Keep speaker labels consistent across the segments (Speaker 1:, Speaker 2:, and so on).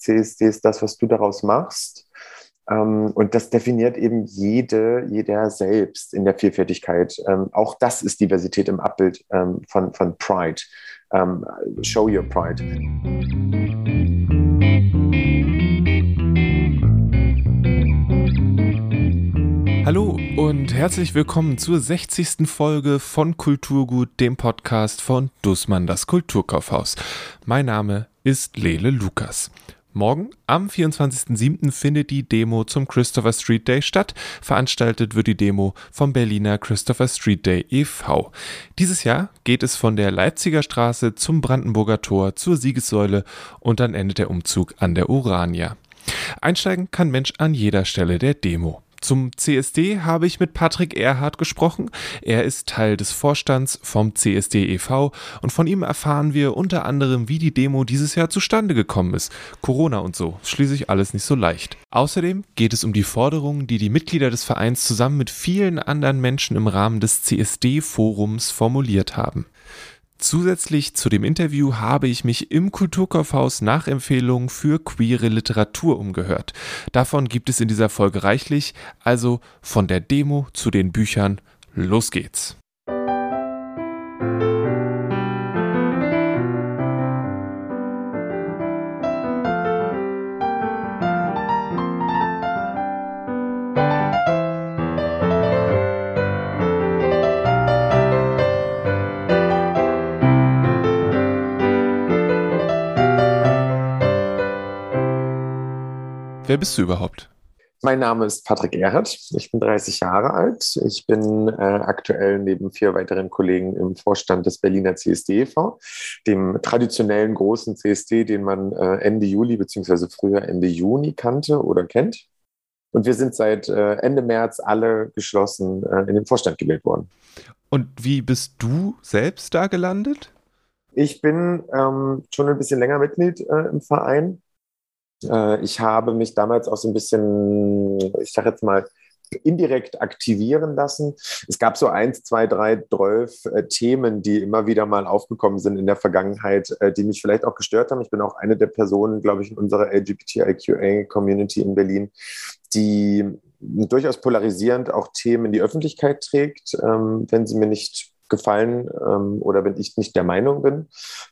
Speaker 1: CSDs das, was du daraus machst. Ähm, und das definiert eben jede, jeder selbst in der Vielfältigkeit. Ähm, auch das ist Diversität im Abbild ähm, von, von Pride. show your pride.
Speaker 2: Hallo und herzlich willkommen zur 60. Folge von Kulturgut, dem Podcast von Dussmann, das Kulturkaufhaus. Mein Name ist Lele Lukas. Morgen, am 24.07., findet die Demo zum Christopher Street Day statt. Veranstaltet wird die Demo vom Berliner Christopher Street Day e.V. Dieses Jahr geht es von der Leipziger Straße zum Brandenburger Tor zur Siegessäule und dann endet der Umzug an der Urania. Einsteigen kann Mensch an jeder Stelle der Demo. Zum CSD habe ich mit Patrick Erhardt gesprochen. Er ist Teil des Vorstands vom CSD e.V. und von ihm erfahren wir unter anderem, wie die Demo dieses Jahr zustande gekommen ist. Corona und so, schließlich alles nicht so leicht. Außerdem geht es um die Forderungen, die die Mitglieder des Vereins zusammen mit vielen anderen Menschen im Rahmen des CSD-Forums formuliert haben. Zusätzlich zu dem Interview habe ich mich im Kulturkaufhaus nach Empfehlungen für queere Literatur umgehört. Davon gibt es in dieser Folge reichlich, also von der Demo zu den Büchern, los geht's. Bist du überhaupt?
Speaker 1: Mein Name ist Patrick Erhardt. Ich bin 30 Jahre alt. Ich bin äh, aktuell neben vier weiteren Kollegen im Vorstand des Berliner CSD e.V., dem traditionellen großen CSD, den man äh, Ende Juli bzw. früher Ende Juni kannte oder kennt. Und wir sind seit äh, Ende März alle geschlossen äh, in den Vorstand gewählt worden.
Speaker 2: Und wie bist du selbst da gelandet?
Speaker 1: Ich bin ähm, schon ein bisschen länger Mitglied äh, im Verein äh, ich habe mich damals auch so ein bisschen, ich sage jetzt mal, indirekt aktivieren lassen. Es gab so eins, zwei, drei, zwölf äh, Themen, die immer wieder mal aufgekommen sind in der Vergangenheit, äh, die mich vielleicht auch gestört haben. Ich bin auch eine der Personen, glaube ich, in unserer LGBTIQA-Community in Berlin, die durchaus polarisierend auch Themen in die Öffentlichkeit trägt, ähm, wenn sie mir nicht gefallen ähm, oder wenn ich nicht der Meinung bin.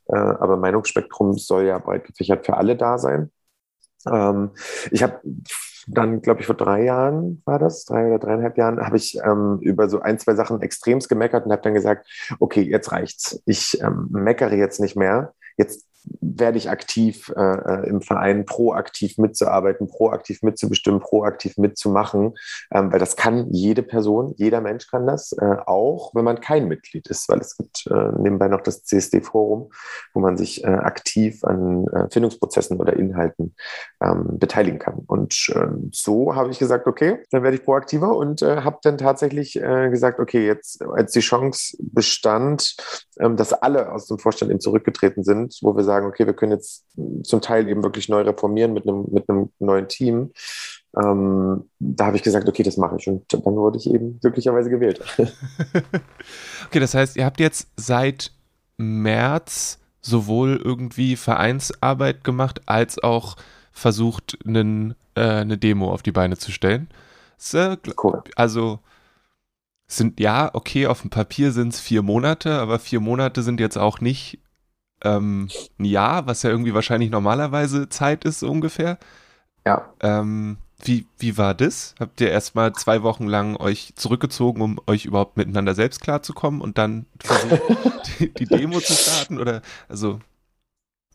Speaker 1: Äh, aber Meinungsspektrum soll ja breit gefächert für alle da sein. Ähm, ich habe dann, glaube ich, vor drei Jahren war das, drei oder dreieinhalb Jahren, habe ich ähm, über so ein, zwei Sachen extremst gemeckert und habe dann gesagt, okay, jetzt reicht's. Ich ähm, meckere jetzt nicht mehr. Jetzt werde ich aktiv äh, äh, im Verein proaktiv mitzuarbeiten, proaktiv mitzubestimmen, proaktiv mitzumachen, ähm, weil das kann jede Person, jeder Mensch kann das, äh, auch wenn man kein Mitglied ist, weil es gibt äh, nebenbei noch das CSD-Forum, wo man sich äh, aktiv an äh, Findungsprozessen oder Inhalten ähm, beteiligen kann. Und ähm, so habe ich gesagt, okay, dann werde ich proaktiver und habe dann tatsächlich gesagt, okay, jetzt als die Chance bestand, ähm, dass alle aus dem Vorstand eben zurückgetreten sind, wo wir sagen, okay, wir können jetzt zum Teil eben wirklich neu reformieren mit einem, mit einem neuen Team. Ähm, da habe ich gesagt, okay, das mache ich. Und dann wurde ich eben glücklicherweise gewählt.
Speaker 2: okay, das heißt, ihr habt jetzt seit März sowohl irgendwie Vereinsarbeit gemacht, als auch versucht, einen, äh, eine Demo auf die Beine zu stellen. So, cool. Also sind ja, okay, auf dem Papier sind es vier Monate, aber vier Monate sind jetzt auch nicht ähm, ein Jahr, was ja irgendwie wahrscheinlich normalerweise Zeit ist, so ungefähr.
Speaker 1: Ja.
Speaker 2: Ähm, wie, wie war das? Habt ihr erstmal zwei Wochen lang euch zurückgezogen, um euch überhaupt miteinander selbst klarzukommen und dann versucht, die, die, Demo zu starten? Oder also.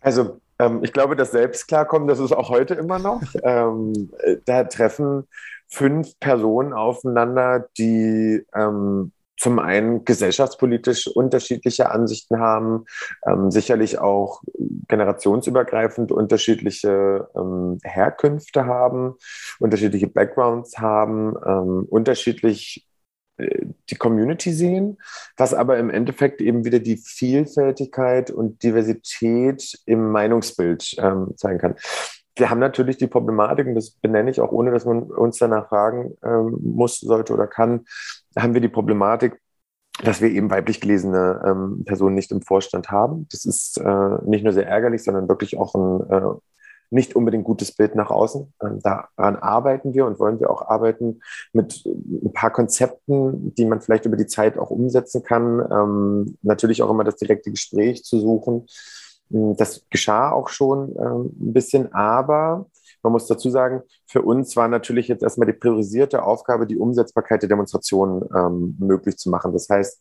Speaker 1: Also, ähm, ich glaube, das Selbstklarkommen, das ist auch heute immer noch. ähm, da treffen fünf Personen aufeinander, die ähm, zum einen gesellschaftspolitisch unterschiedliche Ansichten haben, ähm, sicherlich auch generationsübergreifend unterschiedliche ähm, Herkünfte haben, unterschiedliche Backgrounds haben, ähm, unterschiedlich äh, die Community sehen, was aber im Endeffekt eben wieder die Vielfältigkeit und Diversität im Meinungsbild ähm, zeigen kann wir haben natürlich die Problematiken, das benenne ich auch, ohne dass man uns danach fragen ähm, muss, sollte oder kann, haben wir die Problematik, dass wir eben weiblich gelesene ähm, Personen nicht im Vorstand haben. Das ist äh, nicht nur sehr ärgerlich, sondern wirklich auch ein, äh, nicht unbedingt gutes Bild nach außen. Ähm, daran arbeiten wir und wollen wir auch arbeiten mit ein paar Konzepten, die man vielleicht über die Zeit auch umsetzen kann. Ähm, natürlich auch immer das direkte Gespräch zu suchen. Ähm, das geschah auch schon ähm, ein bisschen, aber man muss dazu sagen, für uns war natürlich jetzt erstmal die priorisierte Aufgabe, die Umsetzbarkeit der Demonstration ähm, möglich zu machen. Das heißt,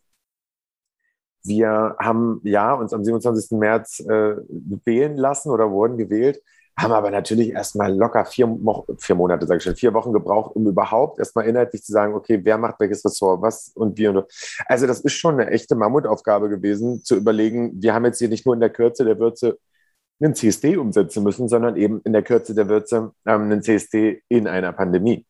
Speaker 1: wir haben ja uns am 27. März äh, wählen lassen oder wurden gewählt, haben aber natürlich erstmal locker vier, vier Monate, sage ich schon, vier Wochen gebraucht, um überhaupt erstmal inhaltlich zu sagen, okay, wer macht welches Ressort, was und wie und Also das ist schon eine echte Mammutaufgabe gewesen, zu überlegen, wir haben jetzt hier nicht nur in der Kürze der Würze einen CSD umsetzen müssen, sondern eben in der Kürze der Würze ähm, einen CSD in einer Pandemie.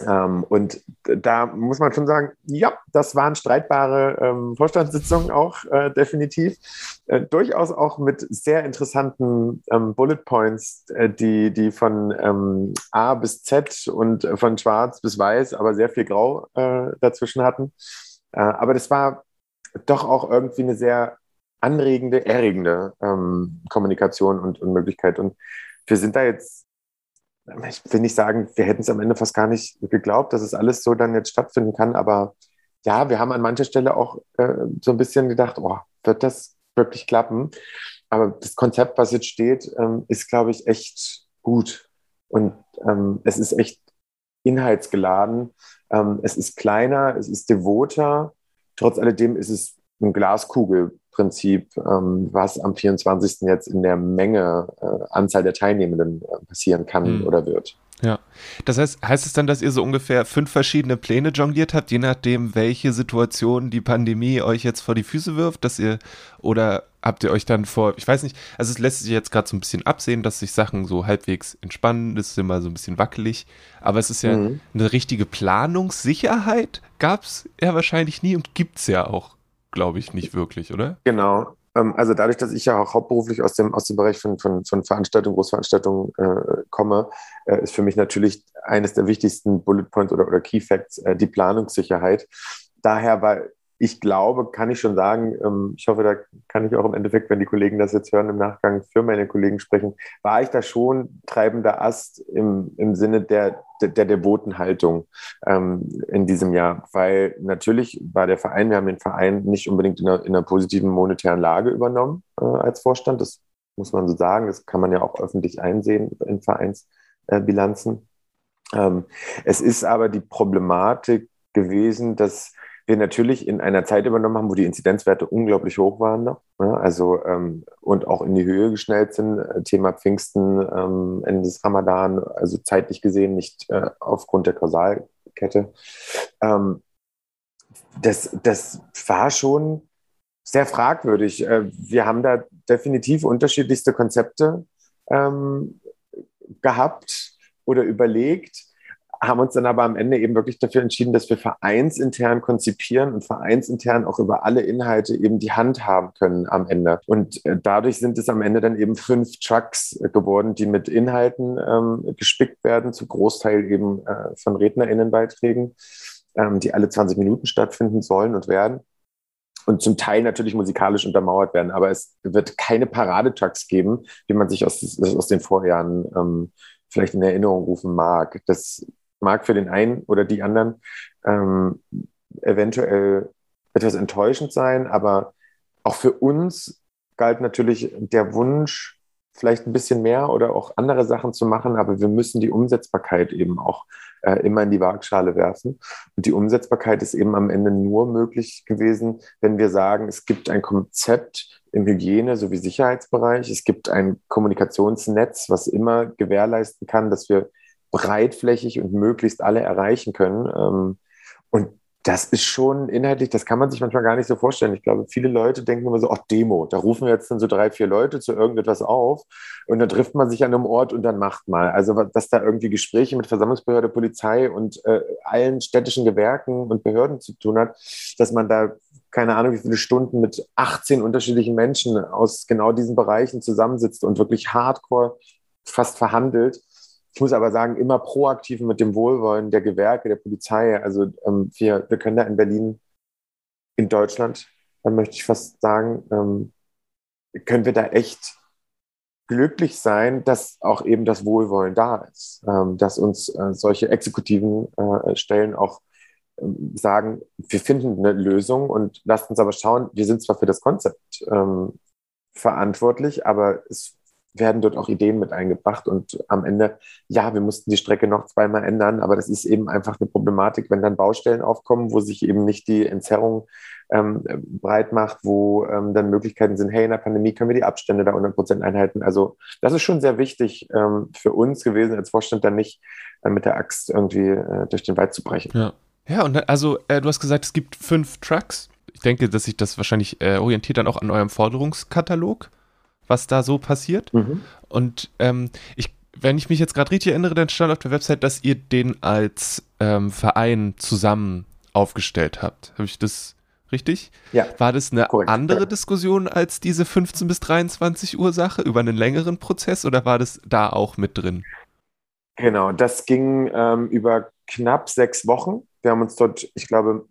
Speaker 1: Ähm, und da muss man schon sagen, ja, das waren streitbare ähm, Vorstandssitzungen auch äh, definitiv. Äh, durchaus auch mit sehr interessanten ähm, Bullet Points, äh, die, die von ähm, A bis Z und von Schwarz bis Weiß, aber sehr viel Grau äh, dazwischen hatten. Äh, aber das war doch auch irgendwie eine sehr anregende, erregende ähm, Kommunikation und, und Möglichkeit. Und wir sind da jetzt ich will nicht sagen, wir hätten es am Ende fast gar nicht geglaubt, dass es alles so dann jetzt stattfinden kann, aber ja, wir haben an mancher Stelle auch äh, so ein bisschen gedacht, oh, wird das wirklich klappen? Aber das Konzept, was jetzt steht, ähm, ist, glaube ich, echt gut. Und ähm, es ist echt inhaltsgeladen. Ähm, es ist kleiner, es ist devoter. Trotz alledem ist es ein Glaskugelprinzip, ähm, was am 24. jetzt in der Menge, äh, Anzahl der Teilnehmenden äh, passieren kann mhm. oder wird.
Speaker 2: Ja, das heißt, heißt es dann, dass ihr so ungefähr fünf verschiedene Pläne jongliert habt, je nachdem, welche Situation die Pandemie euch jetzt vor die Füße wirft, dass ihr oder habt ihr euch dann vor, ich weiß nicht, also es lässt sich jetzt gerade so ein bisschen absehen, dass sich Sachen so halbwegs entspannen, das ist immer so ein bisschen wackelig, aber es ist ja mhm. eine richtige Planungssicherheit, gab es ja wahrscheinlich nie und gibt es ja auch glaube ich, nicht wirklich, oder?
Speaker 1: Genau. Ähm, also dadurch, dass ich ja auch hauptberuflich aus dem, aus dem Bereich von, von, von Veranstaltungen, Großveranstaltungen äh, komme, äh, ist für mich natürlich eines der wichtigsten Bullet Points oder, oder Key Facts äh, die Planungssicherheit. Daher war ich glaube, kann ich schon sagen, ähm, ich hoffe, da kann ich auch im Endeffekt, wenn die Kollegen das jetzt hören, im Nachgang für meine Kollegen sprechen, war ich da schon treibender Ast im, im Sinne der, der, der devoten Haltung ähm, in diesem Jahr. Weil natürlich war der Verein, wir haben den Verein nicht unbedingt in einer, in einer positiven monetären Lage übernommen äh, als Vorstand. Das muss man so sagen. Das kann man ja auch öffentlich einsehen in Vereinsbilanzen. Äh, ähm, es ist aber die Problematik gewesen, dass wir natürlich in einer Zeit übernommen haben, wo die Inzidenzwerte unglaublich hoch waren noch, ne? also ähm, und auch in die Höhe geschnellt sind. Äh, Thema Pfingsten, ähm, Ende des Ramadan, also zeitlich gesehen nicht äh, aufgrund der Kausalkette. Ähm, das, das war schon sehr fragwürdig. Äh, wir haben da definitiv unterschiedlichste Konzepte ähm, gehabt oder überlegt haben uns dann aber am Ende eben wirklich dafür entschieden, dass wir vereinsintern konzipieren und vereinsintern auch über alle Inhalte eben die Hand haben können am Ende. Und äh, dadurch sind es am Ende dann eben fünf Trucks geworden, die mit Inhalten ähm, gespickt werden, zu Großteil eben äh, von RednerInnenbeiträgen, ähm, die alle 20 Minuten stattfinden sollen und werden und zum Teil natürlich musikalisch untermauert werden. Aber es wird keine Paradetrucks geben, wie man sich aus, aus den Vorjahren ähm, vielleicht in Erinnerung rufen mag. Das mag für den einen oder die anderen ähm, eventuell etwas enttäuschend sein, aber auch für uns galt natürlich der Wunsch, vielleicht ein bisschen mehr oder auch andere Sachen zu machen, aber wir müssen die Umsetzbarkeit eben auch äh, immer in die Waagschale werfen. Und die Umsetzbarkeit ist eben am Ende nur möglich gewesen, wenn wir sagen, es gibt ein Konzept im Hygiene- sowie Sicherheitsbereich, es gibt ein Kommunikationsnetz, was immer gewährleisten kann, dass wir breitflächig und möglichst alle erreichen können. Ähm, und das ist schon inhaltlich, das kann man sich manchmal gar nicht so vorstellen. Ich glaube, viele Leute denken immer so, ach, Demo, da rufen wir jetzt dann so drei, vier Leute zu irgendetwas auf und dann trifft man sich an einem Ort und dann macht mal. Also, dass da irgendwie Gespräche mit Versammlungsbehörde, Polizei und äh, allen städtischen Gewerken und Behörden zu tun hat, dass man da keine Ahnung, wie viele Stunden mit 18 unterschiedlichen Menschen aus genau diesen Bereichen zusammensitzt und wirklich hardcore fast verhandelt ich muss aber sagen, immer proaktiv mit dem Wohlwollen der Gewerke, der Polizei. Also ähm, wir, wir können da in Berlin, in Deutschland, dann möchte ich fast sagen, ähm, können wir da echt glücklich sein, dass auch eben das Wohlwollen da ist, ähm, dass uns äh, solche exekutiven äh, Stellen auch ähm, sagen, wir finden eine Lösung und lasst uns aber schauen, wir sind zwar für das Konzept ähm, verantwortlich, aber es werden dort auch Ideen mit eingebracht und am Ende, ja, wir mussten die Strecke noch zweimal ändern, aber das ist eben einfach eine Problematik, wenn dann Baustellen aufkommen, wo sich eben nicht die Entzerrung ähm, breit macht, wo ähm, dann Möglichkeiten sind, hey, in der Pandemie können wir die Abstände da 100 Prozent einhalten. Also das ist schon sehr wichtig ähm, für uns gewesen, als Vorstand dann nicht äh, mit der Axt irgendwie äh, durch den Wald zu brechen.
Speaker 2: Ja, ja und also äh, du hast gesagt, es gibt fünf Trucks. Ich denke, dass sich das wahrscheinlich äh, orientiert dann auch an eurem Forderungskatalog was da so passiert. Mhm. Und ähm, ich, wenn ich mich jetzt gerade richtig erinnere, dann stand auf der Website, dass ihr den als ähm, Verein zusammen aufgestellt habt. Habe ich das richtig?
Speaker 1: Ja.
Speaker 2: War das eine korrekt, andere. Diskussion als diese 15 bis 23 Uhr Sache über einen längeren Prozess oder war das da auch mit drin?
Speaker 1: Genau, das ging ähm, über knapp sechs Wochen. Wir haben uns dort, ich glaube,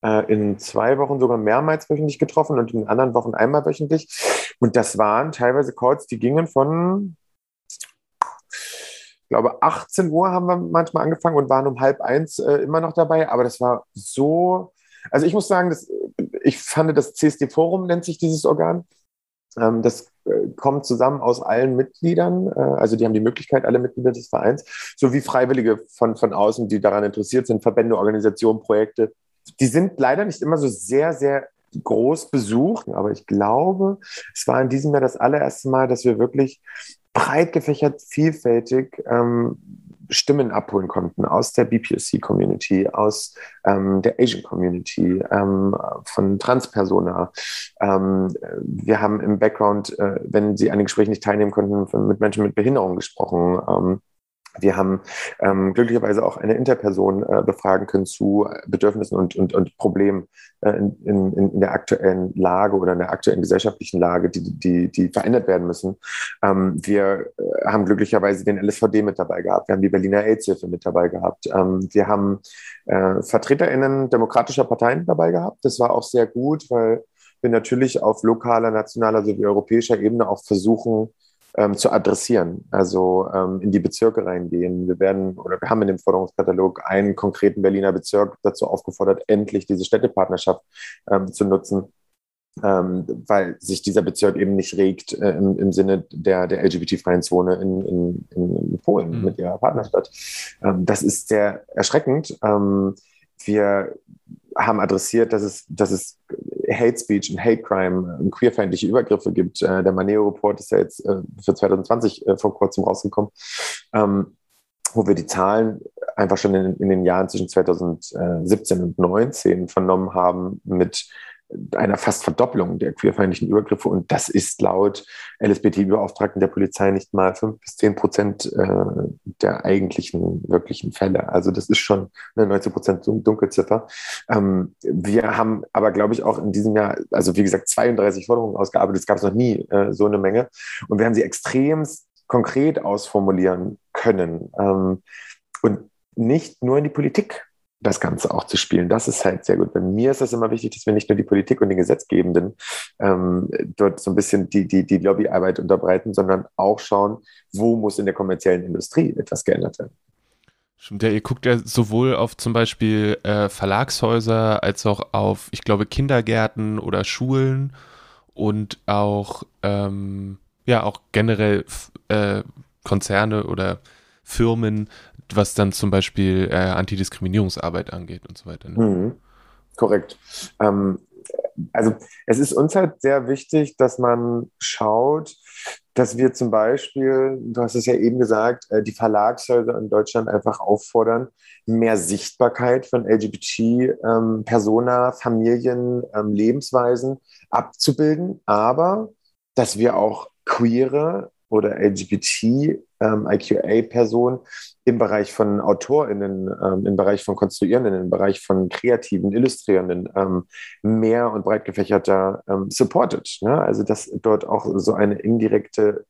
Speaker 1: in zwei Wochen sogar mehrmals wöchentlich getroffen und in anderen Wochen einmal wöchentlich. Und das waren teilweise Calls, die gingen von, ich glaube, 18 Uhr haben wir manchmal angefangen und waren um halb eins äh, immer noch dabei. Aber das war so, also ich muss sagen, das, ich fand das CSD-Forum nennt sich dieses Organ. Ähm, das äh, kommt zusammen aus allen Mitgliedern, äh, also die haben die Möglichkeit, alle Mitglieder des Vereins, sowie Freiwillige von, von außen, die daran interessiert sind, Verbände, Organisationen, Projekte. Die sind leider nicht immer so sehr, sehr groß besucht, aber ich glaube, es war in diesem Jahr das allererste Mal, dass wir wirklich breit gefächert, vielfältig ähm, Stimmen abholen konnten aus der BPOC-Community, aus ähm, der Asian-Community, ähm, von Transpersona. Ähm, wir haben im Background, äh, wenn sie an den Gesprächen nicht teilnehmen konnten, mit Menschen mit Behinderung gesprochen. Wir haben ähm, glücklicherweise auch eine Interperson äh, befragen können zu Bedürfnissen und, und, und Problemen äh, in, in, in der aktuellen Lage oder in der aktuellen gesellschaftlichen Lage, die, die, die verändert werden müssen. Ähm, wir äh, haben glücklicherweise den LSVD mit dabei gehabt. Wir haben die Berliner AIDS-Hilfe mit dabei gehabt. Ähm, wir haben äh, VertreterInnen demokratischer Parteien dabei gehabt. Das war auch sehr gut, weil wir natürlich auf lokaler, nationaler sowie europäischer Ebene auch versuchen, ähm, zu adressieren, also ähm, in die Bezirke reingehen. Wir werden oder wir haben in dem Forderungskatalog einen konkreten Berliner Bezirk dazu aufgefordert, endlich diese Städtepartnerschaft ähm, zu nutzen, ähm, weil sich dieser Bezirk eben nicht regt äh, im, im, Sinne der, der LGBT-freien Zone in, in, in Polen mhm. mit ihrer Partnerstadt. Ähm, das ist sehr erschreckend. Ähm, wir haben adressiert, dass es, dass es Hate Speech und Hate Crime und queerfeindliche Übergriffe gibt. Äh, der Maneo-Report ist ja jetzt äh, für 2020 äh, vor kurzem rausgekommen, ähm, wo wir die Zahlen einfach schon in, in den Jahren zwischen 2017 und 2019 vernommen haben mit einer fast Verdopplung der queerfeindlichen Übergriffe. Und das ist laut LSBT-Beauftragten der Polizei nicht mal fünf bis zehn Prozent äh, der eigentlichen, wirklichen Fälle. Also das ist schon eine 19 Prozent Dunkelziffer. Ähm, wir haben aber, glaube ich, auch in diesem Jahr, also wie gesagt, 32 Forderungen ausgearbeitet. Es gab noch nie äh, so eine Menge. Und wir haben sie extrem konkret ausformulieren können. Ähm, und nicht nur in die Politik das Ganze auch zu spielen. Das ist halt sehr gut. Bei mir ist das immer wichtig, dass wir nicht nur die Politik und den Gesetzgebenden ähm, dort so ein bisschen die, die, die Lobbyarbeit unterbreiten, sondern auch schauen, wo muss in der kommerziellen Industrie etwas geändert werden.
Speaker 2: Stimmt, ja, ihr guckt ja sowohl auf zum Beispiel äh, Verlagshäuser als auch auf, ich glaube, Kindergärten oder Schulen und auch, ähm, ja, auch generell äh, Konzerne oder Firmen, was dann zum Beispiel äh, Antidiskriminierungsarbeit angeht und so weiter. Ne?
Speaker 1: Mhm. Korrekt. Ähm, also es ist uns halt sehr wichtig, dass man schaut, dass wir zum Beispiel, du hast es ja eben gesagt, äh, die Verlagshäuser in Deutschland einfach auffordern, mehr Sichtbarkeit von LGBT-Persona, ähm, Familien, ähm, Lebensweisen abzubilden, aber dass wir auch queere oder LGBT ähm, IQA-Personen im Bereich von AutorInnen, ähm, im Bereich von Konstruierenden, im Bereich von Kreativen, Illustrierenden ähm, mehr und breit gefächerter ähm, supported. Ne? Also dass dort auch so eine indirekte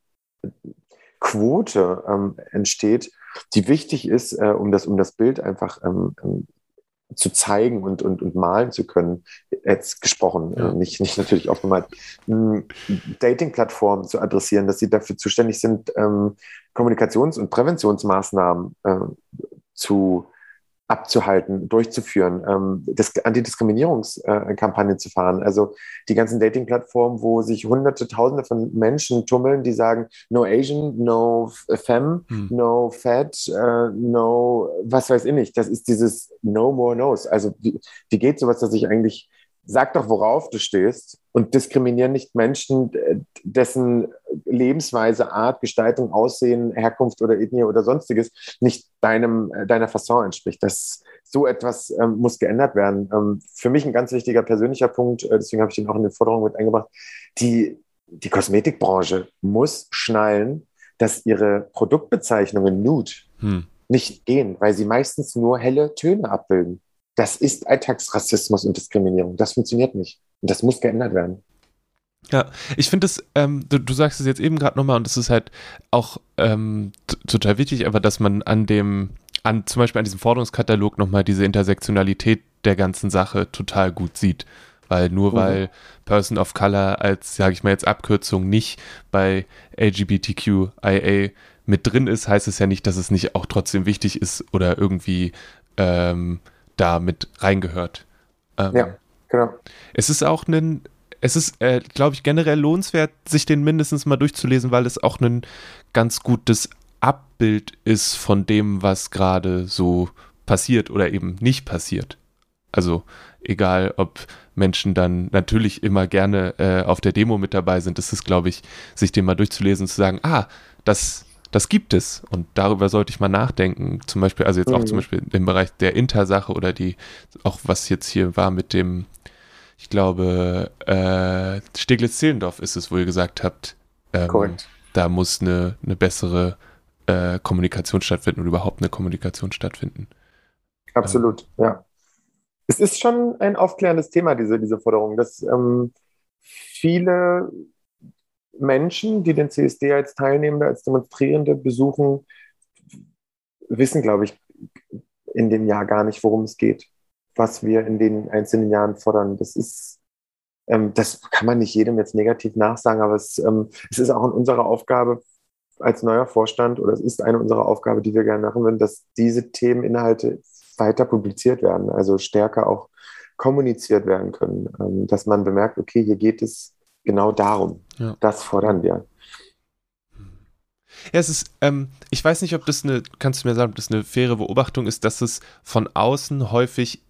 Speaker 1: Quote ähm, entsteht, die wichtig ist, äh, um, das, um das Bild einfach ähm zu zeigen und, und, und malen zu können, jetzt gesprochen, ja. nicht, nicht natürlich aufgemalt, Dating-Plattformen zu adressieren, dass sie dafür zuständig sind, ähm, Kommunikations- und Präventionsmaßnahmen äh, zu abzuhalten, durchzuführen, ähm, das Antidiskriminierungskampagnen äh, zu fahren. Also die ganzen Dating-Plattformen, wo sich hunderte, tausende von Menschen tummeln, die sagen, no Asian, no Femme, hm. no Fat, uh, no, was weiß ich nicht. Das ist dieses No More Knows. Also wie, wie geht sowas, dass ich eigentlich sag doch, worauf du stehst und diskriminieren nicht Menschen, dessen Lebensweise, Art, Gestaltung, Aussehen, Herkunft oder Ethnie oder sonstiges nicht deinem, deiner Fasson entspricht. Das, so etwas ähm, muss geändert werden. Ähm, für mich ein ganz wichtiger persönlicher Punkt, äh, deswegen habe ich den auch in den Forderungen mit eingebracht, die, die Kosmetikbranche muss schnallen, dass ihre Produktbezeichnungen Nude hm. nicht gehen, weil sie meistens nur helle Töne abbilden. Das ist Alltagsrassismus und Diskriminierung. Das funktioniert nicht. Und das muss geändert werden.
Speaker 2: Ja, ich finde es, ähm, du, du, sagst es jetzt eben gerade nochmal und es ist halt auch ähm, total wichtig, aber dass man an dem, an zum Beispiel an diesem Forderungskatalog nochmal diese Intersektionalität der ganzen Sache total gut sieht. Weil nur mhm. weil Person of Color als, sage ich mal jetzt Abkürzung nicht bei LGBTQIA mit drin ist, heißt es ja nicht, dass es nicht auch trotzdem wichtig ist oder irgendwie ähm, da mit reingehört.
Speaker 1: Ähm, ja, genau.
Speaker 2: Es ist auch ein, es ist, äh, glaube ich, generell lohnenswert, sich den mindestens mal durchzulesen, weil es auch ein ganz gutes Abbild ist von dem, was gerade so passiert oder eben nicht passiert. Also egal, ob Menschen dann natürlich immer gerne äh, auf der Demo mit dabei sind, ist es, glaube ich, sich den mal durchzulesen und zu sagen, ah, das das gibt es und darüber sollte ich mal nachdenken. Zum Beispiel, also jetzt auch zum mhm. Beispiel im Bereich der Intersache oder die, auch was jetzt hier war mit dem, ich glaube, äh, Steglitz-Zehlendorf ist es, wo ihr gesagt habt, ähm, Korrekt. da muss eine, eine bessere äh, Kommunikation stattfinden oder überhaupt eine Kommunikation stattfinden.
Speaker 1: Absolut, ähm. ja. Es ist schon ein aufklärendes Thema, diese, diese Forderung, dass ähm, viele Menschen, die den CSD als Teilnehmende, als Demonstrierende besuchen, wissen, glaube ich, in dem Jahr gar nicht, worum es geht, was wir in den einzelnen Jahren fordern. Das ist, ähm, das kann man nicht jedem jetzt negativ nachsagen, aber es, ähm, es ist auch in unserer Aufgabe als neuer Vorstand oder es ist eine unserer Aufgaben, die wir gerne machen würden, dass diese Themeninhalte weiter publiziert werden, also stärker auch kommuniziert werden können, ähm, dass man bemerkt, okay, hier geht es genau darum. Ja. Das fordern wir.
Speaker 2: Ja, es ist, ähm, ich weiß nicht, ob das eine, kannst du mir sagen, ob das eine faire Beobachtung ist, dass es von außen häufig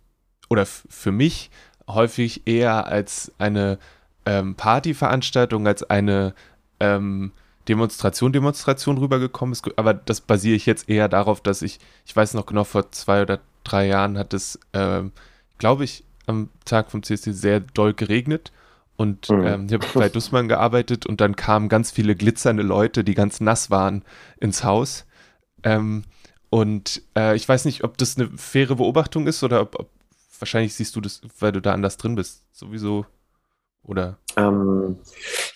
Speaker 2: oder für mich häufig eher als eine ähm, Partyveranstaltung, als eine ähm, Demonstration, Demonstration rübergekommen ist. Aber das basiere ich jetzt eher darauf, dass ich, ich weiß noch genau, vor zwei oder drei Jahren hat es, ähm, glaube ich, am Tag vom CSD sehr doll geregnet und mhm. ähm, ich habe bei Dussmann gearbeitet und dann kamen ganz viele glitzernde Leute, die ganz nass waren, ins Haus. Ähm, und äh, ich weiß nicht, ob das eine faire Beobachtung ist oder ob, ob, wahrscheinlich siehst du das, weil du da anders drin bist, sowieso. Oder?
Speaker 1: Ähm,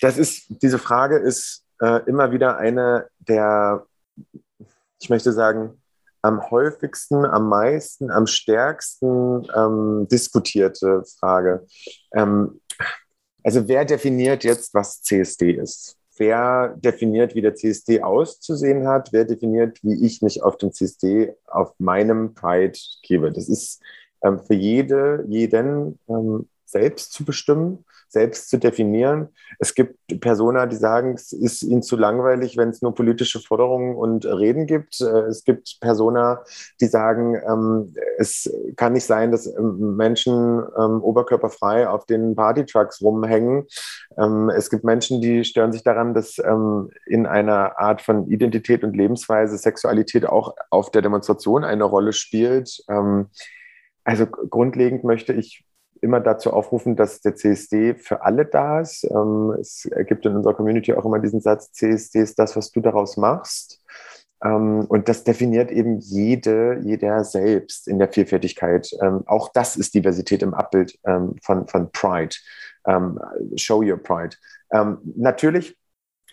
Speaker 1: das ist, diese Frage ist äh, immer wieder eine der, ich möchte sagen, am häufigsten, am meisten, am stärksten ähm, diskutierte Frage. Ähm, also wer definiert jetzt, was CSD ist? Wer definiert, wie der CSD auszusehen hat? Wer definiert, wie ich mich auf dem CSD, auf meinem Pride gebe? Das ist ähm, für jede, jeden ähm, selbst zu bestimmen selbst zu definieren. Es gibt Personen, die sagen, es ist ihnen zu langweilig, wenn es nur politische Forderungen und Reden gibt. Äh, es gibt Personen, die sagen, ähm, es kann nicht sein, dass ähm, Menschen ähm, oberkörperfrei auf den Partytrucks rumhängen. Es gibt Menschen, die stören sich daran, dass in einer Art von Identität und Lebensweise Sexualität auch auf der Demonstration eine Rolle spielt. Also grundlegend möchte ich immer dazu aufrufen, dass der CSD für alle da ist. Ähm, es gibt in unserer Community auch immer diesen Satz, CSD ist das, was du daraus machst. Ähm, und das definiert eben jede, jeder selbst in der Vielfältigkeit. Ähm, auch das ist Diversität im Abbild von, von Pride. show your Pride. natürlich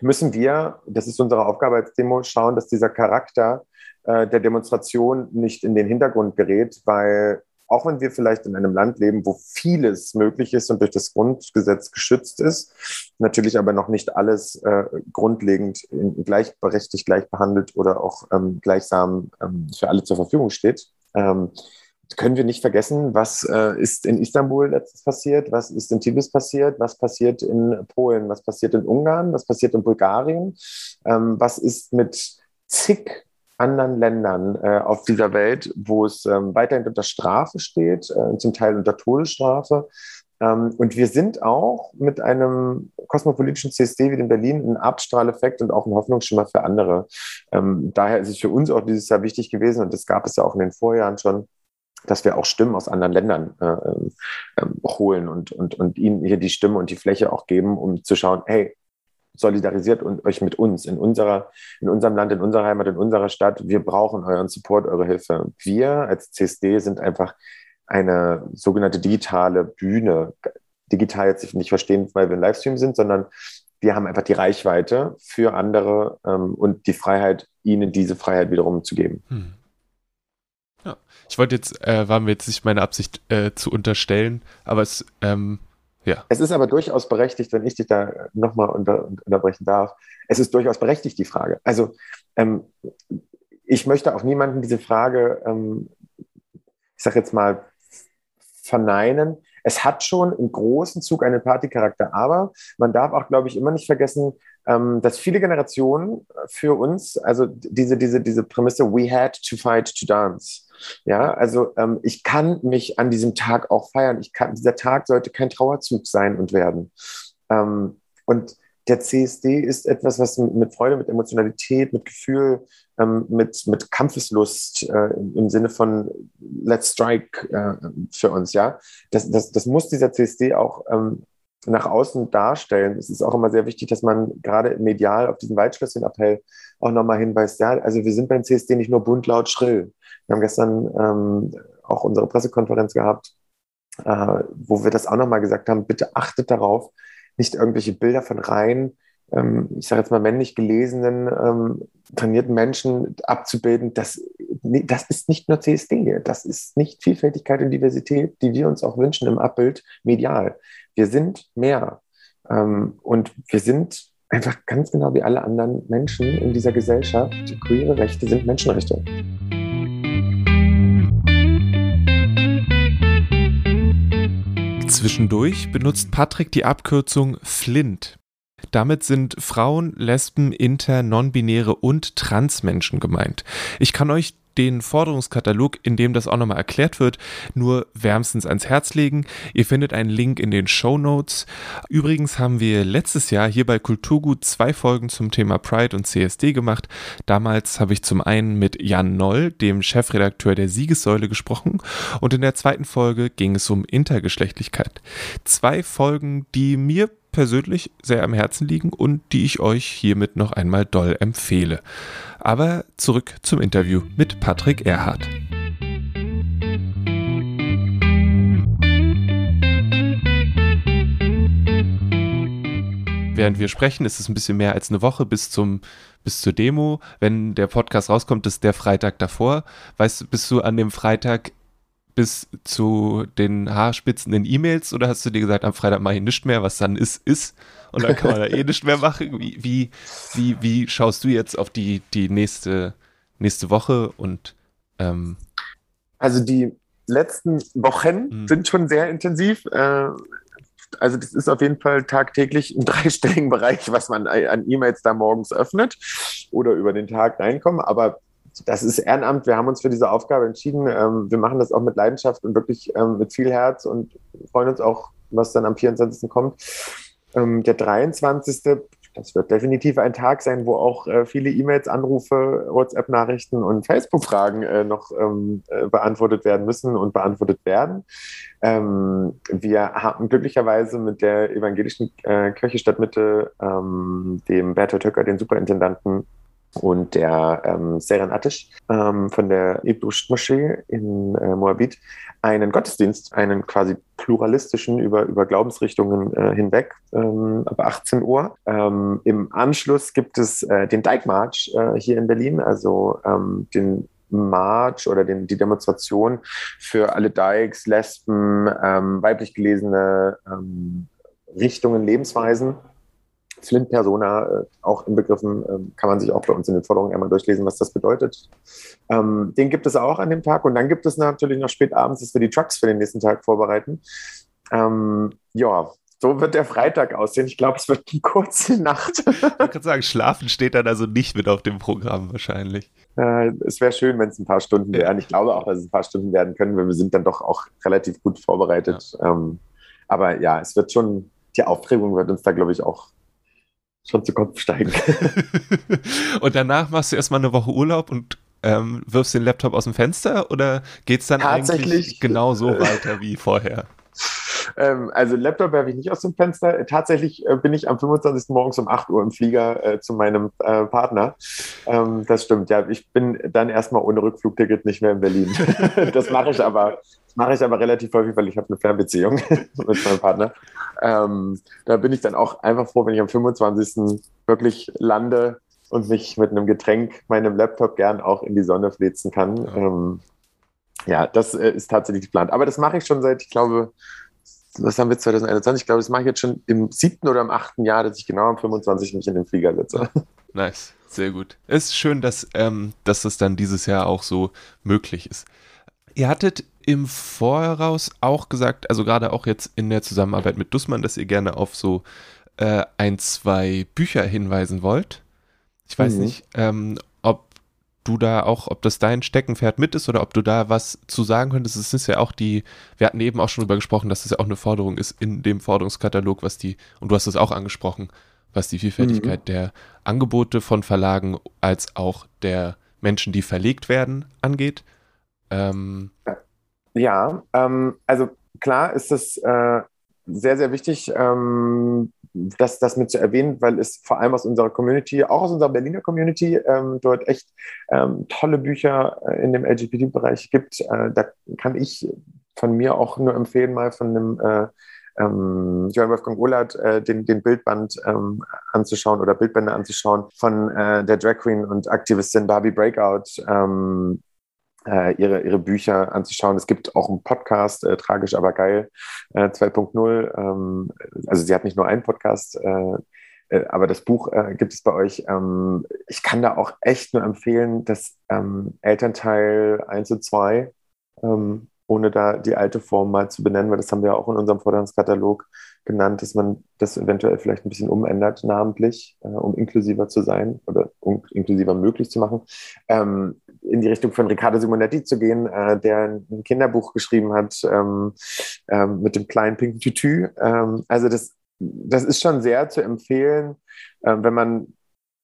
Speaker 1: müssen wir, das ist unsere Aufgabe als Demo, schauen, dass dieser Charakter äh, der Demonstration nicht in den Hintergrund gerät, weil auch wenn wir vielleicht in einem Land leben, wo vieles möglich ist und durch das Grundgesetz geschützt ist, natürlich aber noch nicht alles äh, grundlegend gleichberechtigt, gleich behandelt oder auch ähm, gleichsam ähm, für alle zur Verfügung steht. Ähm, können wir nicht vergessen, was äh, ist in Istanbul letztens passiert, was ist in Tibis passiert, was passiert in Polen, was passiert in Ungarn, was passiert in Bulgarien, ähm, was ist mit zig anderen Ländern äh, auf dieser Welt, wo es ähm, weiterhin unter Strafe steht, äh, zum Teil unter Todesstrafe. Ähm, und wir sind auch mit einem kosmopolitischen CSD wie in Berlin ein Abstrahleffekt und auch ein Hoffnungsschimmer für andere. Ähm, daher ist es für uns auch dieses Jahr wichtig gewesen, und das gab es ja auch in den Vorjahren schon, dass wir auch Stimmen aus anderen Ländern äh, äh, holen und, und, und ihnen hier die Stimme und die Fläche auch geben, um zu schauen, hey, solidarisiert und euch mit uns in unserer, in unserem Land, in unserer Heimat, in unserer Stadt. Wir brauchen euren Support, eure Hilfe. Wir als CSD sind einfach eine sogenannte digitale Bühne. Digital jetzt nicht verstehen, weil wir ein Livestream sind, sondern wir haben einfach die Reichweite für andere ähm, und die Freiheit, ihnen diese Freiheit wiederum zu geben. Hm.
Speaker 2: Ja. Ich wollte jetzt, äh, war mir jetzt nicht meine Absicht äh, zu unterstellen, aber es, ähm, ja.
Speaker 1: Es ist aber durchaus berechtigt, wenn ich dich da nochmal unter, unterbrechen darf. Es ist durchaus berechtigt, die Frage. Also, ähm, ich möchte auch niemanden diese Frage, ähm, ich sage jetzt mal, verneinen. Es hat schon im großen Zug einen Partycharakter, aber man darf auch, glaube ich, immer nicht vergessen, ähm, dass viele Generationen für uns, also diese, diese, diese Prämisse, we had to fight to dance. Ja, also ähm, ich kann mich an diesem Tag auch feiern. Ich kann, dieser Tag sollte kein Trauerzug sein und werden. Ähm, und der CSD ist etwas, was mit Freude, mit Emotionalität, mit Gefühl, ähm, mit, mit Kampfeslust äh, im Sinne von Let's Strike äh, für uns, ja. Das, das, das muss dieser CSD auch ähm, nach außen darstellen. Es ist auch immer sehr wichtig, dass man gerade medial auf diesen Waldschlösschen-Appell auch nochmal hinweist. Ja, also wir sind beim CSD nicht nur bunt, laut, schrill. Wir haben gestern ähm, auch unsere Pressekonferenz gehabt, äh, wo wir das auch nochmal gesagt haben, bitte achtet darauf, nicht irgendwelche Bilder von rein, ähm, ich sage jetzt mal männlich gelesenen, ähm, trainierten Menschen abzubilden, das, das ist nicht nur CSD, das ist nicht Vielfältigkeit und Diversität, die wir uns auch wünschen im Abbild medial. Wir sind mehr ähm, und wir sind einfach ganz genau wie alle anderen Menschen in dieser Gesellschaft. Queere Rechte sind Menschenrechte.
Speaker 2: Zwischendurch benutzt Patrick die Abkürzung Flint. Damit sind Frauen, Lesben, Inter, Nonbinäre und Transmenschen gemeint. Ich kann euch den Forderungskatalog, in dem das auch nochmal erklärt wird, nur wärmstens ans Herz legen. Ihr findet einen Link in den Show Notes. Übrigens haben wir letztes Jahr hier bei Kulturgut zwei Folgen zum Thema Pride und CSD gemacht. Damals habe ich zum einen mit Jan Noll, dem Chefredakteur der Siegessäule, gesprochen und in der zweiten Folge ging es um Intergeschlechtlichkeit. Zwei Folgen, die mir persönlich sehr am Herzen liegen und die ich euch hiermit noch einmal doll empfehle. Aber zurück zum Interview mit Patrick Erhardt. Während wir sprechen, ist es ein bisschen mehr als eine Woche bis zum bis zur Demo. Wenn der Podcast rauskommt, ist der Freitag davor. Weißt bist du an dem Freitag bis zu den Haarspitzen in E-Mails oder hast du dir gesagt, am Freitag mache ich nichts mehr, was dann ist, ist und dann kann man da eh nichts mehr machen? Wie, wie, wie, wie schaust du jetzt auf die, die nächste, nächste Woche und ähm
Speaker 1: also die letzten Wochen mhm. sind schon sehr intensiv. Äh, also das ist auf jeden Fall tagtäglich im dreistelligen Bereich, was man an E-Mails da morgens öffnet oder über den Tag reinkommen. Aber das ist Ehrenamt. Wir haben uns für diese Aufgabe entschieden. Ähm, wir machen das auch mit Leidenschaft und wirklich ähm, mit viel Herz und freuen uns auch, was dann am 24. kommt. Ähm, der 23. Das wird definitiv ein Tag sein, wo auch äh, viele E-Mails, Anrufe, WhatsApp-Nachrichten und Facebook-Fragen äh, noch äh, beantwortet werden müssen und beantwortet werden. Wir haben glücklicherweise mit der evangelischen Kirche Stadtmitte, dem Bertolt Höcker, den Superintendanten, und der ähm, Seren Atish ähm, von der Ibrush Moschee in äh, Moabit einen Gottesdienst, einen quasi pluralistischen über, über Glaubensrichtungen äh, hinweg, ähm, ab 18 Uhr. Ähm, Im Anschluss gibt es äh, den Dijkmarsch äh, hier in Berlin, also ähm, den March oder den, die Demonstration für alle Dykes, Lesben, ähm, weiblich gelesene ähm, Richtungen, Lebensweisen. Flint Persona, äh, auch inbegriffen, äh, kann man sich auch bei uns in den Forderungen einmal durchlesen, was das bedeutet. Ähm, den gibt es auch an dem Tag und dann gibt es natürlich noch spät abends, dass wir die Trucks für den nächsten Tag vorbereiten. Ähm, ja, so wird der Freitag aussehen. Ich glaube, es wird eine kurze Nacht.
Speaker 2: ich kann sagen, Schlafen steht dann also nicht mit auf dem Programm wahrscheinlich.
Speaker 1: Äh, es wäre schön, wenn es ein paar Stunden wären. Ich glaube auch, dass es ein paar Stunden werden können, weil wir sind dann doch auch relativ gut vorbereitet. Ja. Ähm, aber ja, es wird schon, die Aufregung wird uns da, glaube ich, auch schon zu Kopf steigen.
Speaker 2: und danach machst du erstmal eine Woche Urlaub und ähm, wirfst den Laptop aus dem Fenster oder geht es dann eigentlich genau so weiter wie vorher?
Speaker 1: Ähm, also Laptop werfe ich nicht aus dem Fenster. Tatsächlich äh, bin ich am 25. morgens um 8 Uhr im Flieger äh, zu meinem äh, Partner. Ähm, das stimmt, ja. Ich bin dann erstmal ohne Rückflugticket nicht mehr in Berlin. das mache ich aber. Das mache ich aber relativ häufig, weil ich habe eine Fernbeziehung mit meinem Partner. Ähm, da bin ich dann auch einfach froh, wenn ich am 25. wirklich lande und mich mit einem Getränk, meinem Laptop gern auch in die Sonne flitzen kann. Ja, ähm, ja das äh, ist tatsächlich geplant. Aber das mache ich schon seit, ich glaube, was haben wir 2021? Ich glaube, das mache ich jetzt schon im siebten oder im achten Jahr, dass ich genau am 25 mich in den Flieger setze.
Speaker 2: Nice, sehr gut. Es ist schön, dass, ähm, dass das dann dieses Jahr auch so möglich ist. Ihr hattet im Voraus auch gesagt, also gerade auch jetzt in der Zusammenarbeit mit Dussmann, dass ihr gerne auf so äh, ein, zwei Bücher hinweisen wollt. Ich weiß mhm. nicht, ähm, du da auch, ob das dein Steckenpferd mit ist oder ob du da was zu sagen könntest. Es ist ja auch die, wir hatten eben auch schon darüber gesprochen, dass das ja auch eine Forderung ist in dem Forderungskatalog, was die, und du hast es auch angesprochen, was die Vielfältigkeit mhm. der Angebote von Verlagen als auch der Menschen, die verlegt werden, angeht. Ähm,
Speaker 1: ja, ähm, also klar ist es äh, sehr, sehr wichtig, ähm, das, das mit zu erwähnen, weil es vor allem aus unserer Community, auch aus unserer Berliner Community, ähm, dort echt ähm, tolle Bücher äh, in dem LGBT-Bereich gibt. Äh, da kann ich von mir auch nur empfehlen, mal von einem äh, ähm, Johann Wolfgang Ohlert äh, den, den Bildband ähm, anzuschauen oder Bildbände anzuschauen von äh, der Drag Queen und Aktivistin Barbie Breakout. Ähm, äh, ihre, ihre Bücher anzuschauen. Es gibt auch einen Podcast, äh, Tragisch aber geil, äh, 2.0. Ähm, also sie hat nicht nur einen Podcast, äh, äh, aber das Buch äh, gibt es bei euch. Ähm, ich kann da auch echt nur empfehlen, das ähm, Elternteil 1 und 2, ähm, ohne da die alte Form mal zu benennen, weil das haben wir auch in unserem Forderungskatalog genannt, dass man das eventuell vielleicht ein bisschen umändert, namentlich, äh, um inklusiver zu sein oder um inklusiver möglich zu machen. Ähm, in die Richtung von Riccardo Simonetti zu gehen, äh, der ein Kinderbuch geschrieben hat ähm, ähm, mit dem kleinen pinken Tütü. Ähm, also das, das ist schon sehr zu empfehlen, äh, wenn man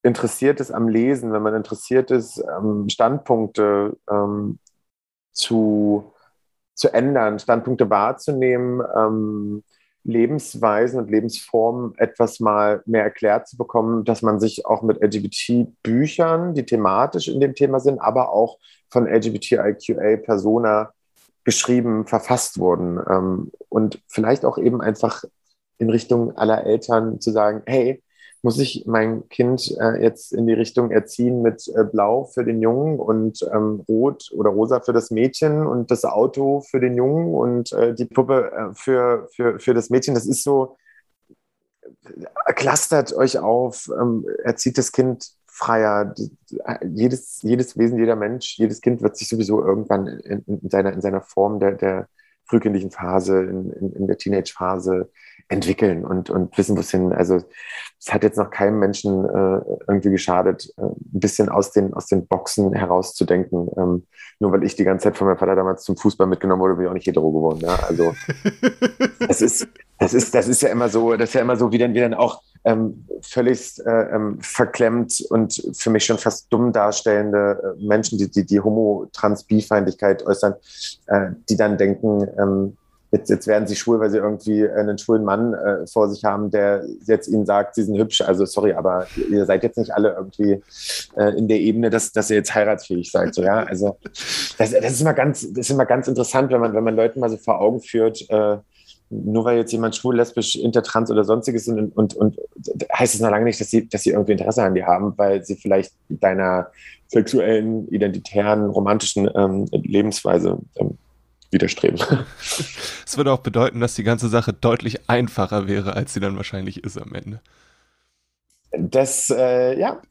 Speaker 1: interessiert ist am Lesen, wenn man interessiert ist, ähm, Standpunkte ähm, zu, zu ändern, Standpunkte wahrzunehmen, ähm, Lebensweisen und Lebensformen etwas mal mehr erklärt zu bekommen, dass man sich auch mit LGBT-Büchern, die thematisch in dem Thema sind, aber auch von LGBTIQA-Persona geschrieben, verfasst wurden. Ähm, und vielleicht auch eben einfach in Richtung aller Eltern zu sagen, hey, muss ich mein Kind äh, jetzt in die Richtung erziehen mit äh, Blau für den Jungen und ähm, Rot oder Rosa für das Mädchen und das Auto für den Jungen und äh, die Puppe äh, für, für, für das Mädchen. Das ist so, clustert euch auf, ähm, erzieht das Kind freier. Jedes, jedes Wesen, jeder Mensch, jedes Kind wird sich sowieso irgendwann in, in seiner, in seiner Form der, der frühkindlichen Phase, in, in, in der Teenage-Phase entwickeln und, und wissen, wo es hin. Also es hat jetzt noch keinem Menschen äh, irgendwie geschadet, äh, ein bisschen aus den, aus den Boxen herauszudenken. Ähm, nur weil ich die ganze Zeit von meinem Vater damals zum Fußball mitgenommen wurde, bin ich auch nicht hetero geworden. Ja? Also das ist, das ist, das ist ja immer so, das ist ja immer so, wie dann, wie dann auch ähm, völlig äh, ähm, verklemmt und für mich schon fast dumm darstellende äh, Menschen, die die, die Homo-Trans-Bi-Feindlichkeit äußern, äh, die dann denken, ähm, jetzt, jetzt werden sie schwul, weil sie irgendwie einen schwulen Mann äh, vor sich haben, der jetzt ihnen sagt, sie sind hübsch. Also sorry, aber ihr seid jetzt nicht alle irgendwie äh, in der Ebene, dass, dass ihr jetzt heiratsfähig seid. So, ja? Also das, das, ist immer ganz, das ist immer ganz interessant, wenn man, wenn man Leuten mal so vor Augen führt, äh, nur weil jetzt jemand schwul, lesbisch, intertrans oder sonstiges sind und, und, und heißt es noch lange nicht, dass sie, dass sie irgendwie Interesse an dir haben, weil sie vielleicht deiner sexuellen, identitären, romantischen ähm, Lebensweise ähm, widerstreben.
Speaker 2: Es würde auch bedeuten, dass die ganze Sache deutlich einfacher wäre, als sie dann wahrscheinlich ist am Ende.
Speaker 1: Das, äh, ja.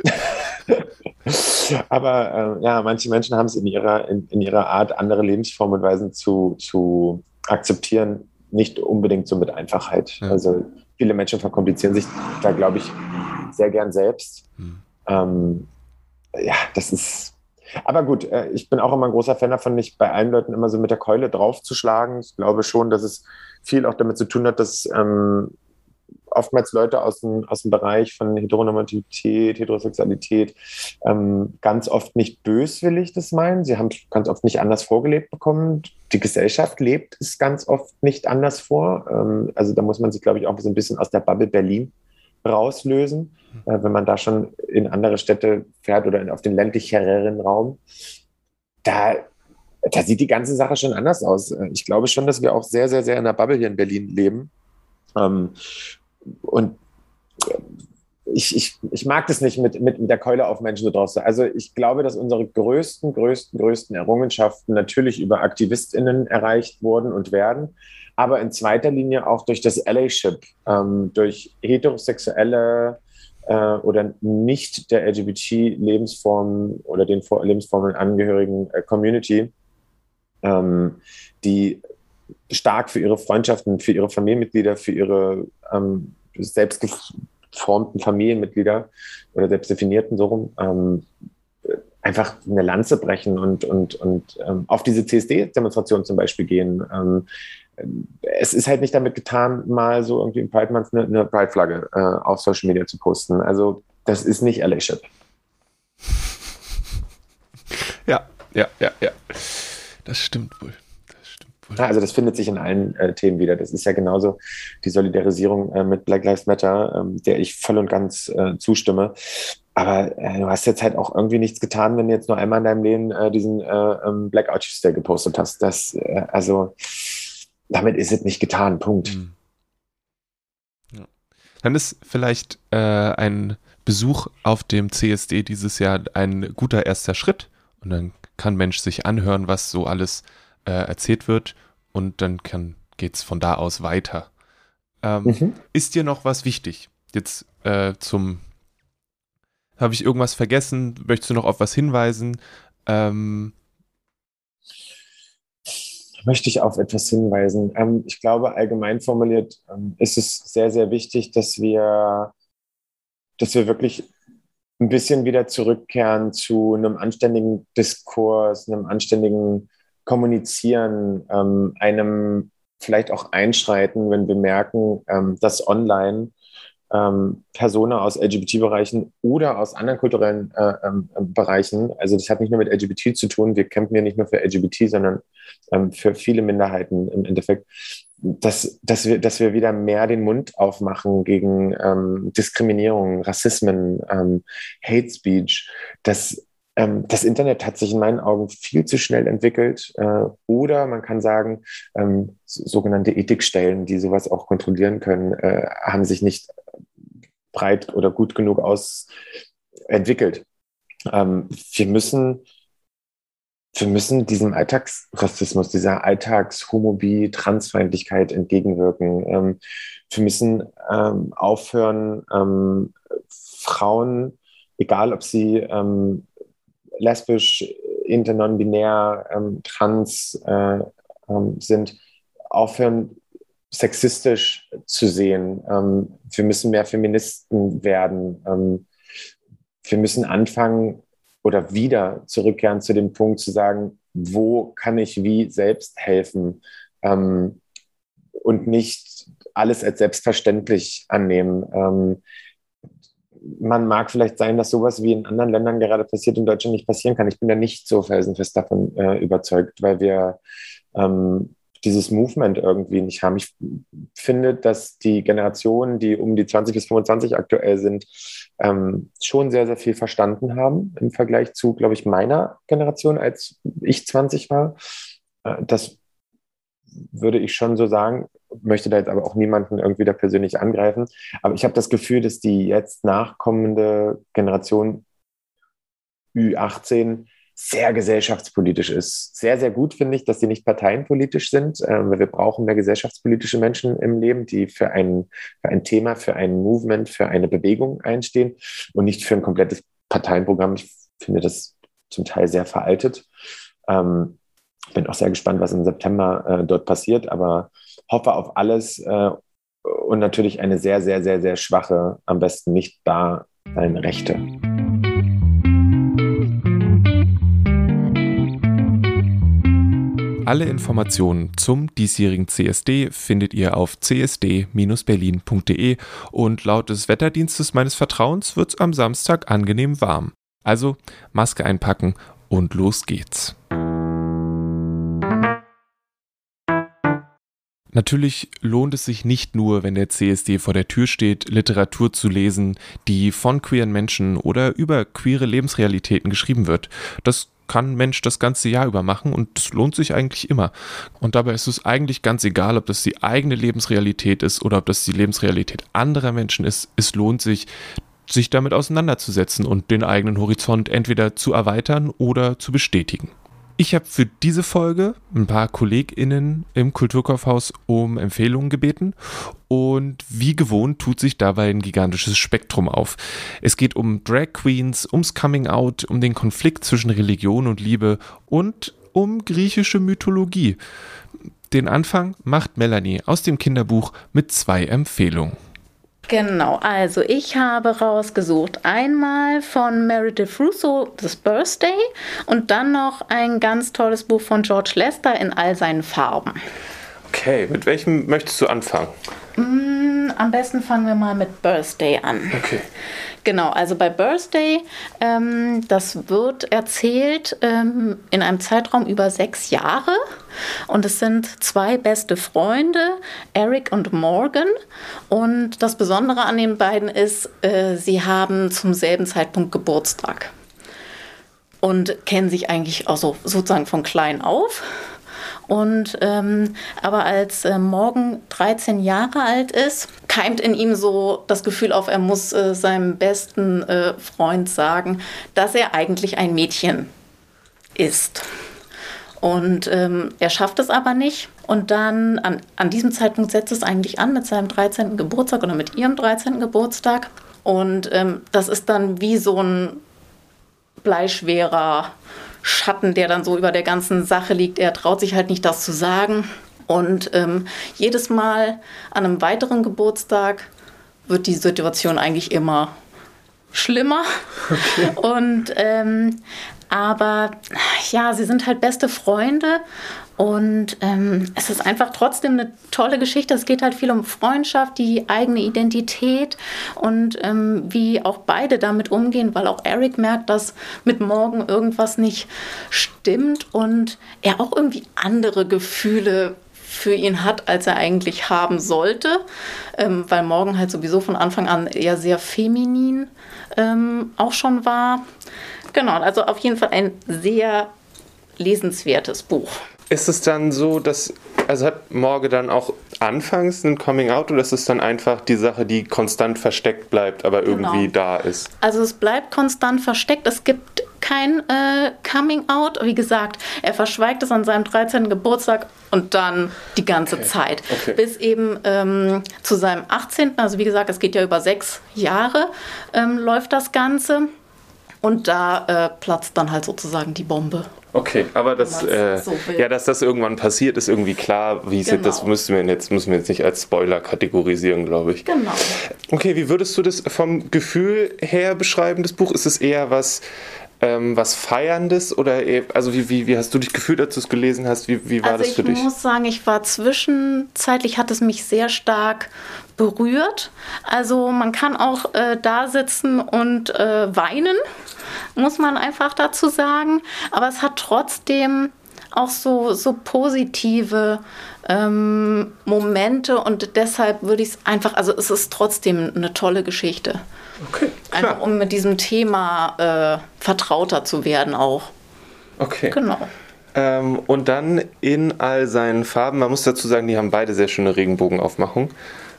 Speaker 1: Aber äh, ja, manche Menschen haben es in ihrer, in, in, ihrer Art, andere Lebensformen und Weisen zu, zu akzeptieren, nicht unbedingt so mit Einfachheit. Ja. Also viele Menschen verkomplizieren sich da, glaube ich, sehr gern selbst. Hm. Ähm, ja, das ist. Aber gut, äh, ich bin auch immer ein großer Fan davon, nicht bei allen Leuten immer so mit der Keule draufzuschlagen. Ich glaube schon, dass es viel auch damit zu tun hat, dass ähm, oftmals Leute aus dem, aus dem Bereich von Heteronormativität, Heterosexualität ähm, ganz oft nicht böswillig das meinen. Sie haben ganz oft nicht anders vorgelebt bekommen. Die Gesellschaft lebt es ganz oft nicht anders vor. Ähm, also da muss man sich, glaube ich, auch so ein bisschen aus der Bubble Berlin rauslösen, äh, wenn man da schon in andere Städte fährt oder in, auf den ländlicheren Raum. Da da sieht die ganze Sache schon anders aus. Äh, ich glaube schon, dass wir auch sehr, sehr, sehr in der Bubble hier in Berlin leben. Ähm, und ich, ich, ich mag das nicht mit, mit, mit der Keule auf Menschen so drauf. Also ich glaube, dass unsere größten, größten, größten Errungenschaften natürlich über AktivistInnen erreicht wurden und werden, aber in zweiter Linie auch durch das Allyship, ähm, durch heterosexuelle äh, oder nicht der LGBT-Lebensform oder den Lebensformen angehörigen äh, Community, ähm, die stark für ihre Freundschaften, für ihre Familienmitglieder, für ihre ähm, selbst Familienmitglieder oder selbstdefinierten so rum, ähm, einfach eine Lanze brechen und, und, und ähm, auf diese CSD-Demonstration zum Beispiel gehen. Ähm, es ist halt nicht damit getan, mal so irgendwie im Pride Month eine, eine Pride-Flagge äh, auf Social Media zu posten. Also das ist nicht Allyship.
Speaker 2: Ja, ja, ja, ja. Das stimmt wohl.
Speaker 1: Ja, also das findet sich in allen äh, Themen wieder. Das ist ja genauso die Solidarisierung äh, mit Black Lives Matter, ähm, der ich voll und ganz äh, zustimme. Aber äh, du hast jetzt halt auch irgendwie nichts getan, wenn du jetzt nur einmal in deinem Leben äh, diesen äh, ähm, Blackout Tuesday gepostet hast. Das, also damit ist es nicht getan. Punkt. Mhm.
Speaker 2: Ja. Dann ist vielleicht ein Besuch auf dem CSD dieses Jahr ein guter erster Schritt. Und dann kann Mensch sich anhören, was so alles äh, erzählt wird und dann geht es von da aus weiter. Ähm, mhm. Ist dir noch was wichtig? Jetzt äh, zum habe ich irgendwas vergessen? Möchtest du noch auf was hinweisen? Ähm,
Speaker 1: möchte ich auf etwas hinweisen. Ähm, ich glaube, allgemein formuliert ähm, ist es sehr, sehr wichtig, dass wir, dass wir wirklich ein bisschen wieder zurückkehren zu einem anständigen Diskurs, einem anständigen kommunizieren, ähm, einem vielleicht auch einschreiten, wenn wir merken, ähm, dass online ähm, Personen aus LGBT-Bereichen oder aus anderen kulturellen äh, ähm, Bereichen, also das hat nicht nur mit LGBT zu tun, wir kämpfen ja nicht nur für LGBT, sondern ähm, für viele Minderheiten im Endeffekt, dass, dass, wir, dass wir wieder mehr den Mund aufmachen gegen ähm, Diskriminierung, Rassismen, ähm, Hate Speech, dass ähm, das Internet hat sich in meinen Augen viel zu schnell entwickelt. Äh, oder man kann sagen, ähm, sogenannte Ethikstellen, die sowas auch kontrollieren können, äh, haben sich nicht breit oder gut genug ausentwickelt. Ähm, wir müssen wir müssen diesem Alltagsrassismus, dieser Alltagshomophobie, Transfeindlichkeit entgegenwirken. Ähm, wir müssen ähm, aufhören, ähm, Frauen, egal ob sie ähm, lesbisch, inter, non-binär, ähm, trans äh, ähm, sind, aufhören, sexistisch zu sehen. Ähm, wir müssen mehr Feministen werden. Ähm, wir müssen anfangen oder wieder zurückkehren zu dem Punkt zu sagen, wo kann ich wie selbst helfen ähm, und nicht alles als selbstverständlich annehmen. Ähm, man mag vielleicht sein, dass sowas wie in anderen Ländern gerade passiert, in Deutschland nicht passieren kann. Ich bin da nicht so felsenfest davon äh, überzeugt, weil wir ähm, dieses Movement irgendwie nicht haben. Ich finde, dass die Generationen, die um die 20 bis 25 aktuell sind, ähm, schon sehr, sehr viel verstanden haben im Vergleich zu, glaube ich, meiner Generation, als ich 20 war. Äh, das würde ich schon so sagen, möchte da jetzt aber auch niemanden irgendwie da persönlich angreifen. Aber ich habe das Gefühl, dass die jetzt nachkommende Generation Ü18 sehr gesellschaftspolitisch ist. Sehr, sehr gut finde ich, dass sie nicht parteienpolitisch sind, äh, weil wir brauchen mehr gesellschaftspolitische Menschen im Leben, die für ein, für ein Thema, für ein Movement, für eine Bewegung einstehen und nicht für ein komplettes Parteienprogramm. Ich finde das zum Teil sehr veraltet. Ähm, bin auch sehr gespannt, was im September äh, dort passiert, aber hoffe auf alles äh, und natürlich eine sehr, sehr, sehr, sehr schwache, am besten nicht da sein Rechte.
Speaker 2: Alle Informationen zum diesjährigen CSD findet ihr auf csd-berlin.de und laut des Wetterdienstes meines Vertrauens wird es am Samstag angenehm warm. Also Maske einpacken und los geht's. Natürlich lohnt es sich nicht nur, wenn der CSD vor der Tür steht, Literatur zu lesen, die von queeren Menschen oder über queere Lebensrealitäten geschrieben wird. Das kann ein Mensch das ganze Jahr über machen und es lohnt sich eigentlich immer. Und dabei ist es eigentlich ganz egal, ob das die eigene Lebensrealität ist oder ob das die Lebensrealität anderer Menschen ist. Es lohnt sich, sich damit auseinanderzusetzen und den eigenen Horizont entweder zu erweitern oder zu bestätigen. Ich habe für diese Folge ein paar KollegInnen im Kulturkaufhaus um Empfehlungen gebeten und wie gewohnt tut sich dabei ein gigantisches Spektrum auf. Es geht um Drag Queens, ums Coming Out, um den Konflikt zwischen Religion und Liebe und um griechische Mythologie. Den Anfang macht Melanie aus dem Kinderbuch mit zwei Empfehlungen.
Speaker 3: Genau, also ich habe rausgesucht einmal von Meredith Russo das Birthday und dann noch ein ganz tolles Buch von George Lester in all seinen Farben.
Speaker 2: Okay, mit welchem möchtest du anfangen?
Speaker 3: Mm, am besten fangen wir mal mit Birthday an.
Speaker 2: Okay.
Speaker 3: Genau, also bei Birthday, ähm, das wird erzählt ähm, in einem Zeitraum über sechs Jahre. Und es sind zwei beste Freunde, Eric und Morgan. Und das Besondere an den beiden ist, äh, sie haben zum selben Zeitpunkt Geburtstag. Und kennen sich eigentlich auch so, sozusagen von klein auf. Und ähm, aber als äh, Morgan 13 Jahre alt ist, keimt in ihm so das Gefühl auf, er muss äh, seinem besten äh, Freund sagen, dass er eigentlich ein Mädchen ist. Und ähm, er schafft es aber nicht. Und dann an, an diesem Zeitpunkt setzt es eigentlich an mit seinem 13. Geburtstag oder mit ihrem 13. Geburtstag. Und ähm, das ist dann wie so ein bleischwerer Schatten, der dann so über der ganzen Sache liegt. Er traut sich halt nicht, das zu sagen. Und ähm, jedes Mal an einem weiteren Geburtstag wird die Situation eigentlich immer schlimmer. Okay. Und ähm, aber ja, sie sind halt beste Freunde und ähm, es ist einfach trotzdem eine tolle Geschichte. Es geht halt viel um Freundschaft, die eigene Identität und ähm, wie auch beide damit umgehen, weil auch Eric merkt, dass mit Morgan irgendwas nicht stimmt und er auch irgendwie andere Gefühle für ihn hat, als er eigentlich haben sollte, ähm, weil Morgan halt sowieso von Anfang an eher sehr feminin ähm, auch schon war. Genau, also auf jeden Fall ein sehr lesenswertes Buch.
Speaker 2: Ist es dann so, dass, also hat Morge dann auch anfangs ein Coming Out oder ist es dann einfach die Sache, die konstant versteckt bleibt, aber genau. irgendwie da ist?
Speaker 3: Also es bleibt konstant versteckt. Es gibt kein äh, Coming Out. Wie gesagt, er verschweigt es an seinem 13. Geburtstag und dann die ganze okay. Zeit. Okay. Bis eben ähm, zu seinem 18. Also wie gesagt, es geht ja über sechs Jahre, ähm, läuft das Ganze. Und da äh, platzt dann halt sozusagen die Bombe.
Speaker 2: Okay, aber das, äh, so ja, dass das irgendwann passiert, ist irgendwie klar. Wie genau. das müssen wir jetzt müssen wir jetzt nicht als Spoiler kategorisieren, glaube ich.
Speaker 3: Genau.
Speaker 2: Okay, wie würdest du das vom Gefühl her beschreiben? Das Buch ist es eher was ähm, was Feierndes oder also wie, wie, wie hast du dich gefühlt, als du es gelesen hast? Wie, wie war
Speaker 3: also
Speaker 2: das für dich?
Speaker 3: Ich muss sagen, ich war zwischenzeitlich, hat es mich sehr stark berührt. Also man kann auch äh, da sitzen und äh, weinen, muss man einfach dazu sagen. Aber es hat trotzdem auch so, so positive ähm, Momente und deshalb würde ich es einfach, also es ist trotzdem eine tolle Geschichte.
Speaker 2: Okay,
Speaker 3: klar. Einfach um mit diesem Thema äh, vertrauter zu werden auch.
Speaker 2: Okay.
Speaker 3: Genau.
Speaker 2: Ähm, und dann in all seinen Farben, man muss dazu sagen, die haben beide sehr schöne Regenbogenaufmachung.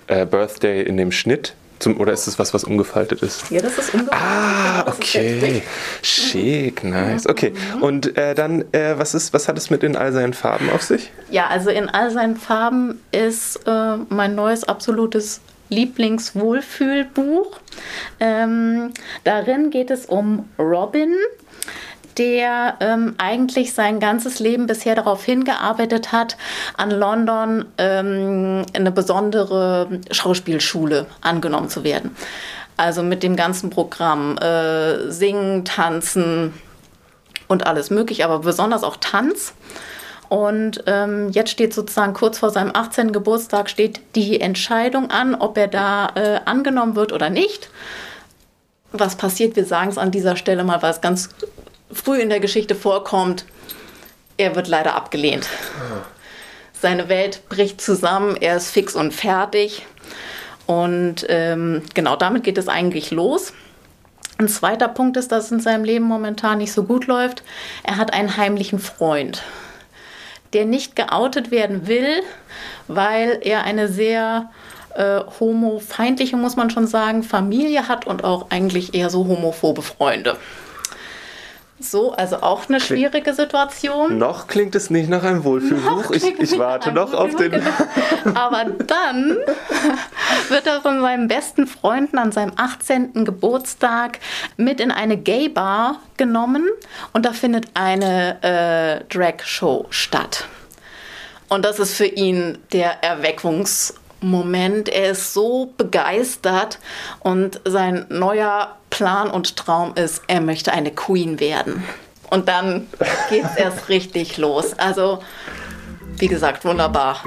Speaker 2: Äh, Birthday in dem Schnitt Zum, oder ist es was, was umgefaltet ist?
Speaker 3: Ja, das ist umgefaltet.
Speaker 2: Ah, okay. Schick, nice. Okay. Und äh, dann, äh, was, ist, was hat es mit in all seinen Farben auf sich?
Speaker 3: Ja, also in all seinen Farben ist äh, mein neues absolutes Lieblingswohlfühlbuch. Ähm, darin geht es um Robin, der ähm, eigentlich sein ganzes Leben bisher darauf hingearbeitet hat, an London ähm, eine besondere Schauspielschule angenommen zu werden. Also mit dem ganzen Programm äh, Singen, Tanzen und alles mögliche, aber besonders auch Tanz. Und ähm, jetzt steht sozusagen kurz vor seinem 18. Geburtstag steht die Entscheidung an, ob er da äh, angenommen wird oder nicht. Was passiert? Wir sagen es an dieser Stelle mal, weil es ganz früh in der Geschichte vorkommt. Er wird leider abgelehnt. Seine Welt bricht zusammen, er ist fix und fertig. Und ähm, genau damit geht es eigentlich los. Ein zweiter Punkt ist, dass es in seinem Leben momentan nicht so gut läuft. Er hat einen heimlichen Freund, der nicht geoutet werden will, weil er eine sehr äh, homofeindliche, muss man schon sagen, Familie hat und auch eigentlich eher so homophobe Freunde. So, also auch eine schwierige Situation.
Speaker 2: Noch klingt es nicht nach einem Wohlfühlbuch. Ich, ich warte noch auf den.
Speaker 3: Wohlfühlbuch, Aber dann wird er von seinen besten Freunden an seinem 18. Geburtstag mit in eine Gay-Bar genommen und da findet eine äh, Drag-Show statt. Und das ist für ihn der Erweckungsmoment. Er ist so begeistert und sein neuer Plan und Traum ist, er möchte eine Queen werden. Und dann geht es erst richtig los. Also, wie gesagt, wunderbar.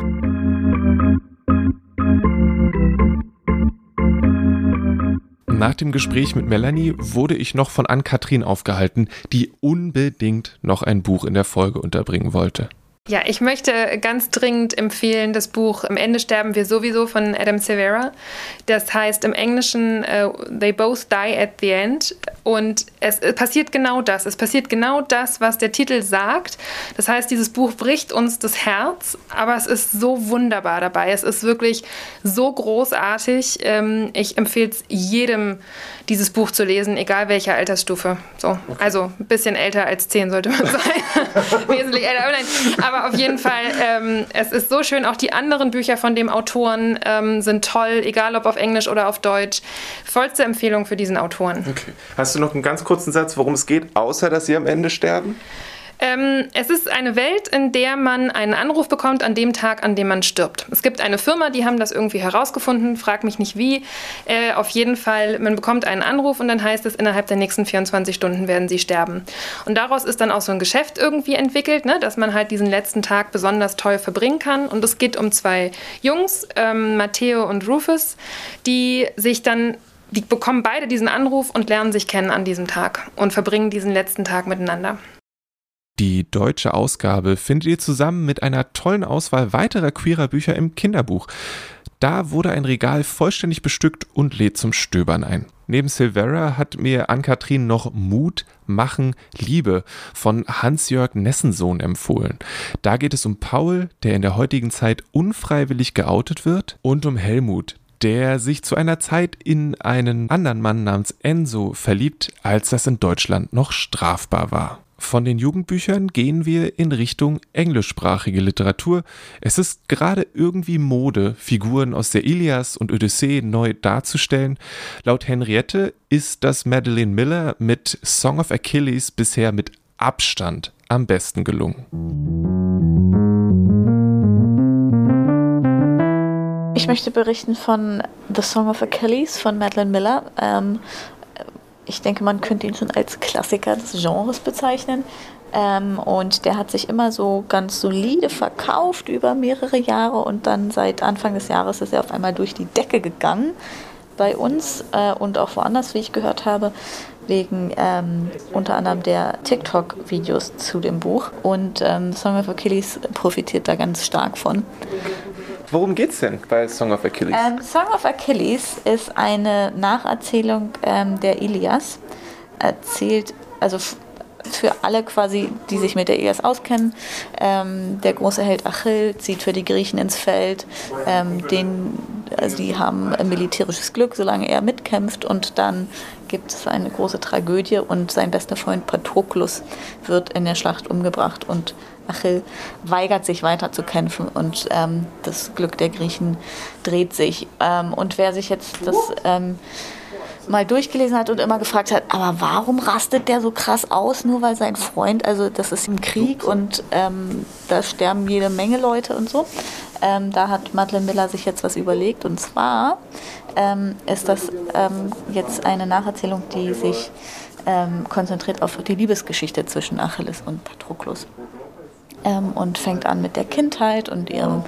Speaker 2: Nach dem Gespräch mit Melanie wurde ich noch von Ann-Kathrin aufgehalten, die unbedingt noch ein Buch in der Folge unterbringen wollte.
Speaker 4: Ja, ich möchte ganz dringend empfehlen das Buch Am Ende sterben wir sowieso von Adam Severa. Das heißt im Englischen uh, They Both Die at the End. Und es passiert genau das. Es passiert genau das, was der Titel sagt. Das heißt, dieses Buch bricht uns das Herz, aber es ist so wunderbar dabei. Es ist wirklich so großartig. Ähm, ich empfehle es jedem, dieses Buch zu lesen, egal welcher Altersstufe. So, okay. also ein bisschen älter als zehn sollte man sein. Wesentlich älter. Aber, nein, aber auf jeden Fall, ähm, es ist so schön. Auch die anderen Bücher von dem Autoren ähm, sind toll, egal ob auf Englisch oder auf Deutsch. Vollste Empfehlung für diesen Autoren.
Speaker 2: Okay. Hast du noch einen ganz kurzen Satz, worum es geht, außer dass sie am Ende sterben?
Speaker 4: Ähm, es ist eine Welt, in der man einen Anruf bekommt an dem Tag, an dem man stirbt. Es gibt eine Firma, die haben das irgendwie herausgefunden, frag mich nicht wie. Äh, auf jeden Fall, man bekommt einen Anruf und dann heißt es, innerhalb der nächsten 24 Stunden werden sie sterben. Und daraus ist dann auch so ein Geschäft irgendwie entwickelt, ne, dass man halt diesen letzten Tag besonders toll verbringen kann. Und es geht um zwei Jungs, ähm, Matteo und Rufus, die sich dann die bekommen beide diesen Anruf und lernen sich kennen an diesem Tag und verbringen diesen letzten Tag miteinander.
Speaker 2: Die deutsche Ausgabe findet ihr zusammen mit einer tollen Auswahl weiterer queerer Bücher im Kinderbuch. Da wurde ein Regal vollständig bestückt und lädt zum Stöbern ein. Neben Silvera hat mir Ann-Kathrin noch Mut, Machen, Liebe von Hans-Jörg Nessensohn empfohlen. Da geht es um Paul, der in der heutigen Zeit unfreiwillig geoutet wird, und um Helmut, der sich zu einer Zeit in einen anderen Mann namens Enzo verliebt, als das in Deutschland noch strafbar war. Von den Jugendbüchern gehen wir in Richtung englischsprachige Literatur. Es ist gerade irgendwie Mode, Figuren aus der Ilias und Odyssee neu darzustellen. Laut Henriette ist das Madeleine Miller mit Song of Achilles bisher mit Abstand am besten gelungen.
Speaker 5: Ich möchte berichten von The Song of Achilles von Madeleine Miller. Ähm, ich denke, man könnte ihn schon als Klassiker des Genres bezeichnen. Ähm, und der hat sich immer so ganz solide verkauft über mehrere Jahre und dann seit Anfang des Jahres ist er auf einmal durch die Decke gegangen bei uns äh, und auch woanders, wie ich gehört habe, wegen ähm, unter anderem der TikTok-Videos zu dem Buch. Und ähm, Song of Achilles profitiert da ganz stark von.
Speaker 2: Worum geht's denn bei Song of Achilles?
Speaker 5: Ähm, Song of Achilles ist eine Nacherzählung ähm, der Ilias. Erzählt, also für alle quasi, die sich mit der Ilias auskennen. Ähm, der große Held Achill zieht für die Griechen ins Feld. Ähm, den also die haben militärisches Glück, solange er mitkämpft und dann gibt es eine große Tragödie und sein bester Freund Patroklos wird in der Schlacht umgebracht und Achill weigert sich weiter zu kämpfen und ähm, das Glück der Griechen dreht sich. Ähm, und wer sich jetzt das ähm, mal durchgelesen hat und immer gefragt hat, aber warum rastet der so krass aus, nur weil sein Freund, also das ist im Krieg und ähm, da sterben jede Menge Leute und so. Ähm, da hat Madeleine Miller sich jetzt was überlegt und zwar ähm, ist das ähm, jetzt eine Nacherzählung, die sich ähm, konzentriert auf die Liebesgeschichte zwischen Achilles und Patroklos ähm, und fängt an mit der Kindheit und ihren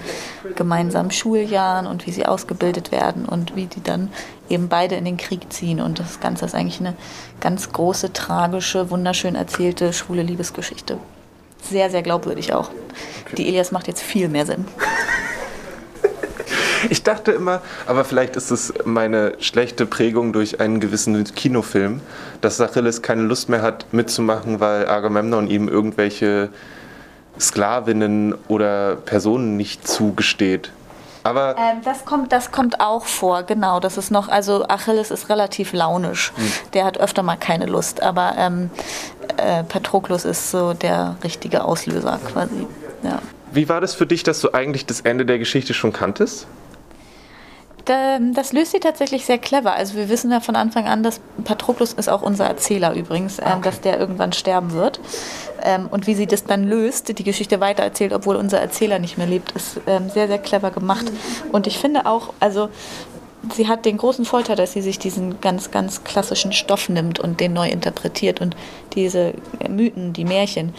Speaker 5: gemeinsamen Schuljahren und wie sie ausgebildet werden und wie die dann eben beide in den Krieg ziehen. Und das Ganze ist eigentlich eine ganz große, tragische, wunderschön erzählte, schwule Liebesgeschichte. Sehr, sehr glaubwürdig auch. Die Elias macht jetzt viel mehr Sinn.
Speaker 2: Ich dachte immer, aber vielleicht ist es meine schlechte Prägung durch einen gewissen Kinofilm, dass Achilles keine Lust mehr hat mitzumachen, weil Agamemnon ihm irgendwelche Sklavinnen oder Personen nicht zugesteht. Aber
Speaker 5: ähm, das, kommt, das kommt auch vor, genau. Das ist noch, also Achilles ist relativ launisch. Hm. Der hat öfter mal keine Lust, aber ähm, äh, Patroklos ist so der richtige Auslöser quasi. Ja.
Speaker 2: Wie war das für dich, dass du eigentlich das Ende der Geschichte schon kanntest?
Speaker 5: Das löst sie tatsächlich sehr clever. Also wir wissen ja von Anfang an, dass Patroklos ist auch unser Erzähler übrigens, ähm, okay. dass der irgendwann sterben wird. Ähm, und wie sie das dann löst, die Geschichte weitererzählt, obwohl unser Erzähler nicht mehr lebt, ist ähm, sehr, sehr clever gemacht. Und ich finde auch, also sie hat den großen Vorteil, dass sie sich diesen ganz, ganz klassischen Stoff nimmt und den neu interpretiert. Und diese Mythen, die Märchen,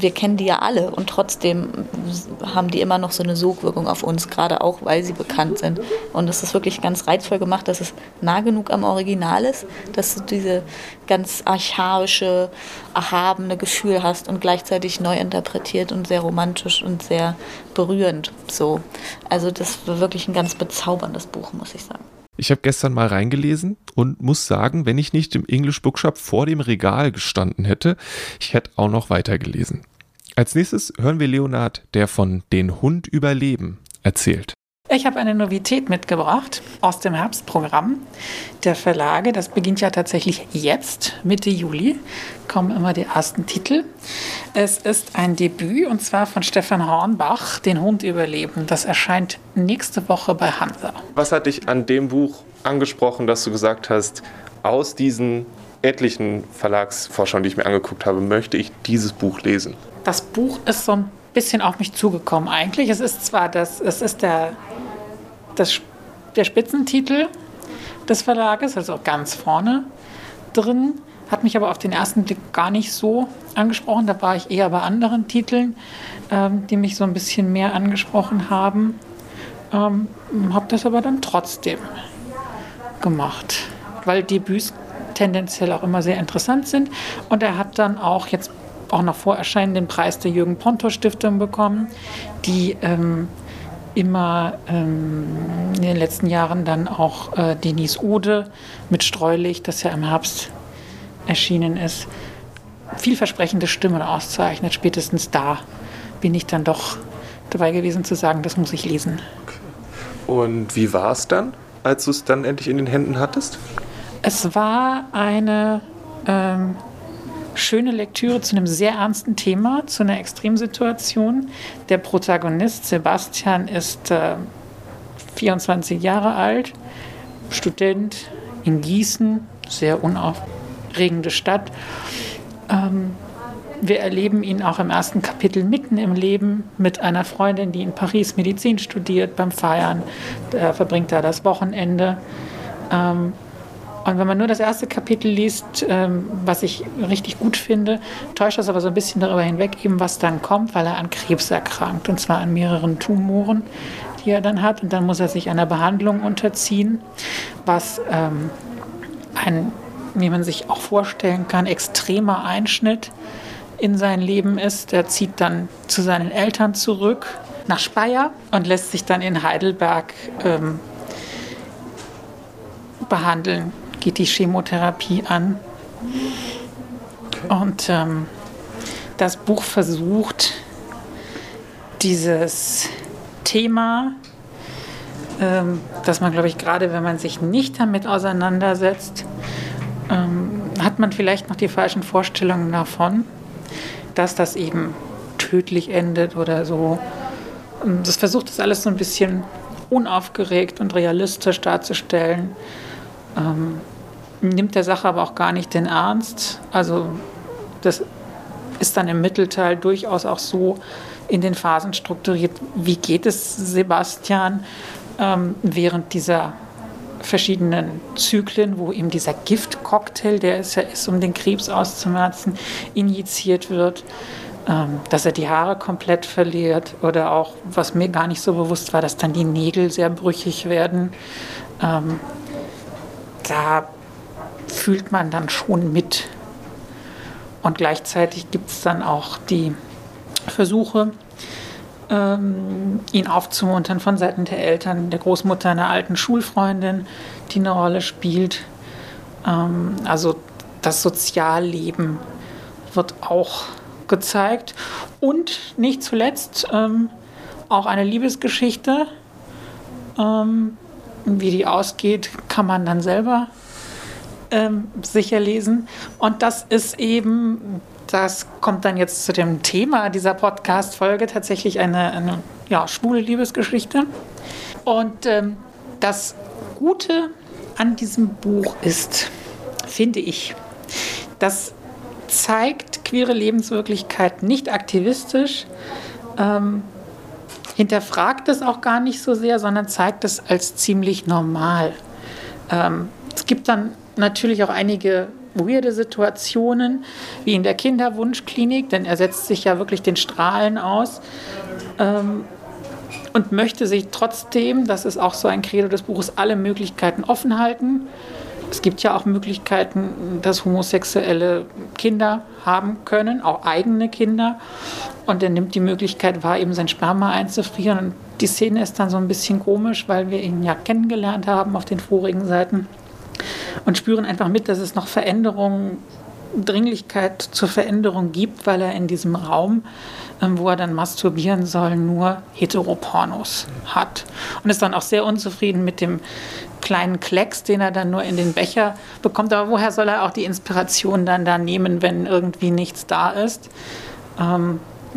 Speaker 5: wir kennen die ja alle und trotzdem haben die immer noch so eine Sogwirkung auf uns, gerade auch, weil sie bekannt sind. Und es ist wirklich ganz reizvoll gemacht, dass es nah genug am Original ist, dass du diese ganz archaische, erhabene Gefühl hast und gleichzeitig neu interpretiert und sehr romantisch und sehr berührend. So. Also das war wirklich ein ganz bezauberndes Buch, muss ich sagen.
Speaker 2: Ich habe gestern mal reingelesen und muss sagen, wenn ich nicht im English Bookshop vor dem Regal gestanden hätte, ich hätte auch noch weitergelesen. Als nächstes hören wir Leonard, der von Den Hund überleben erzählt.
Speaker 6: Ich habe eine Novität mitgebracht aus dem Herbstprogramm der Verlage. Das beginnt ja tatsächlich jetzt, Mitte Juli, kommen immer die ersten Titel. Es ist ein Debüt und zwar von Stefan Hornbach, Den Hund überleben. Das erscheint nächste Woche bei Hansa.
Speaker 2: Was hat dich an dem Buch angesprochen, dass du gesagt hast, aus diesen etlichen Verlagsforschern, die ich mir angeguckt habe, möchte ich dieses Buch lesen?
Speaker 6: Das Buch ist so ein bisschen auf mich zugekommen eigentlich. Es ist zwar das, es ist der das, der Spitzentitel des Verlages, also ganz vorne drin, hat mich aber auf den ersten Blick gar nicht so angesprochen. Da war ich eher bei anderen Titeln, ähm, die mich so ein bisschen mehr angesprochen haben. Ähm, habe das aber dann trotzdem gemacht, weil Debüts tendenziell auch immer sehr interessant sind. Und er hat dann auch jetzt auch noch vor Erscheinen den Preis der Jürgen Pontor Stiftung bekommen, die ähm, immer ähm, in den letzten Jahren dann auch äh, Denise Ode mit Streulicht, das ja im Herbst erschienen ist, vielversprechende Stimmen auszeichnet. Spätestens da bin ich dann doch dabei gewesen zu sagen, das muss ich lesen.
Speaker 2: Und wie war es dann, als du es dann endlich in den Händen hattest?
Speaker 6: Es war eine ähm, schöne Lektüre zu einem sehr ernsten Thema, zu einer Extremsituation. Der Protagonist Sebastian ist äh, 24 Jahre alt, Student in Gießen, sehr unaufregende Stadt. Ähm, wir erleben ihn auch im ersten Kapitel mitten im Leben mit einer Freundin, die in Paris Medizin studiert, beim Feiern. Er verbringt da das Wochenende. Ähm, und wenn man nur das erste Kapitel liest, ähm, was ich richtig gut finde, täuscht das aber so ein bisschen darüber hinweg, eben was dann kommt, weil er an Krebs erkrankt. Und zwar an mehreren Tumoren, die er dann hat. Und dann muss er sich einer Behandlung unterziehen, was ähm, ein, wie man sich auch vorstellen kann, extremer Einschnitt in sein Leben ist. Er zieht dann zu seinen Eltern zurück nach Speyer und lässt sich dann in Heidelberg ähm, behandeln geht die Chemotherapie an. Und ähm, das Buch versucht, dieses Thema ähm, dass man, glaube ich, gerade wenn man sich nicht damit auseinandersetzt, ähm, hat man vielleicht noch die falschen Vorstellungen davon, dass das eben tödlich endet oder so. Ähm, das versucht das alles so ein bisschen unaufgeregt und realistisch darzustellen. Ähm, nimmt der Sache aber auch gar nicht den Ernst. Also das ist dann im Mittelteil durchaus auch so in den Phasen strukturiert, wie geht es Sebastian ähm, während dieser verschiedenen Zyklen, wo ihm dieser Giftcocktail, der es ja ist, um den Krebs auszumerzen, injiziert wird, ähm, dass er die Haare komplett verliert oder auch, was mir gar nicht so bewusst war, dass dann die Nägel sehr brüchig werden. Ähm, da fühlt man dann schon mit. Und gleichzeitig gibt es dann auch die Versuche, ähm, ihn aufzumuntern von Seiten der Eltern, der Großmutter, einer alten Schulfreundin, die eine Rolle spielt. Ähm, also das Sozialleben wird auch gezeigt. Und nicht zuletzt ähm, auch eine Liebesgeschichte. Ähm, wie die ausgeht, kann man dann selber ähm, sicher lesen. Und das ist eben, das kommt dann jetzt zu dem Thema dieser Podcast-Folge, tatsächlich eine, eine ja, schwule Liebesgeschichte. Und ähm, das Gute an diesem Buch ist, finde ich, das zeigt queere Lebenswirklichkeit nicht aktivistisch, ähm, hinterfragt es auch gar nicht so sehr, sondern zeigt es als ziemlich normal. Ähm, es gibt dann natürlich auch einige weirde Situationen, wie in der Kinderwunschklinik, denn er setzt sich ja wirklich den Strahlen aus ähm, und möchte sich trotzdem, das ist auch so ein Credo des Buches, alle Möglichkeiten offen halten. Es gibt ja auch Möglichkeiten, dass Homosexuelle Kinder haben können, auch eigene Kinder. Und er nimmt die Möglichkeit wahr, eben sein Sperma einzufrieren. Und die Szene ist dann so ein bisschen komisch, weil wir ihn ja kennengelernt haben auf den vorigen Seiten und spüren einfach mit, dass es noch Veränderungen, Dringlichkeit zur Veränderung gibt, weil er in diesem Raum, ähm, wo er dann masturbieren soll, nur Heteropornos hat. Und ist dann auch sehr unzufrieden mit dem kleinen Klecks, den er dann nur in den Becher bekommt. Aber woher soll er auch die Inspiration dann da nehmen, wenn irgendwie nichts da ist?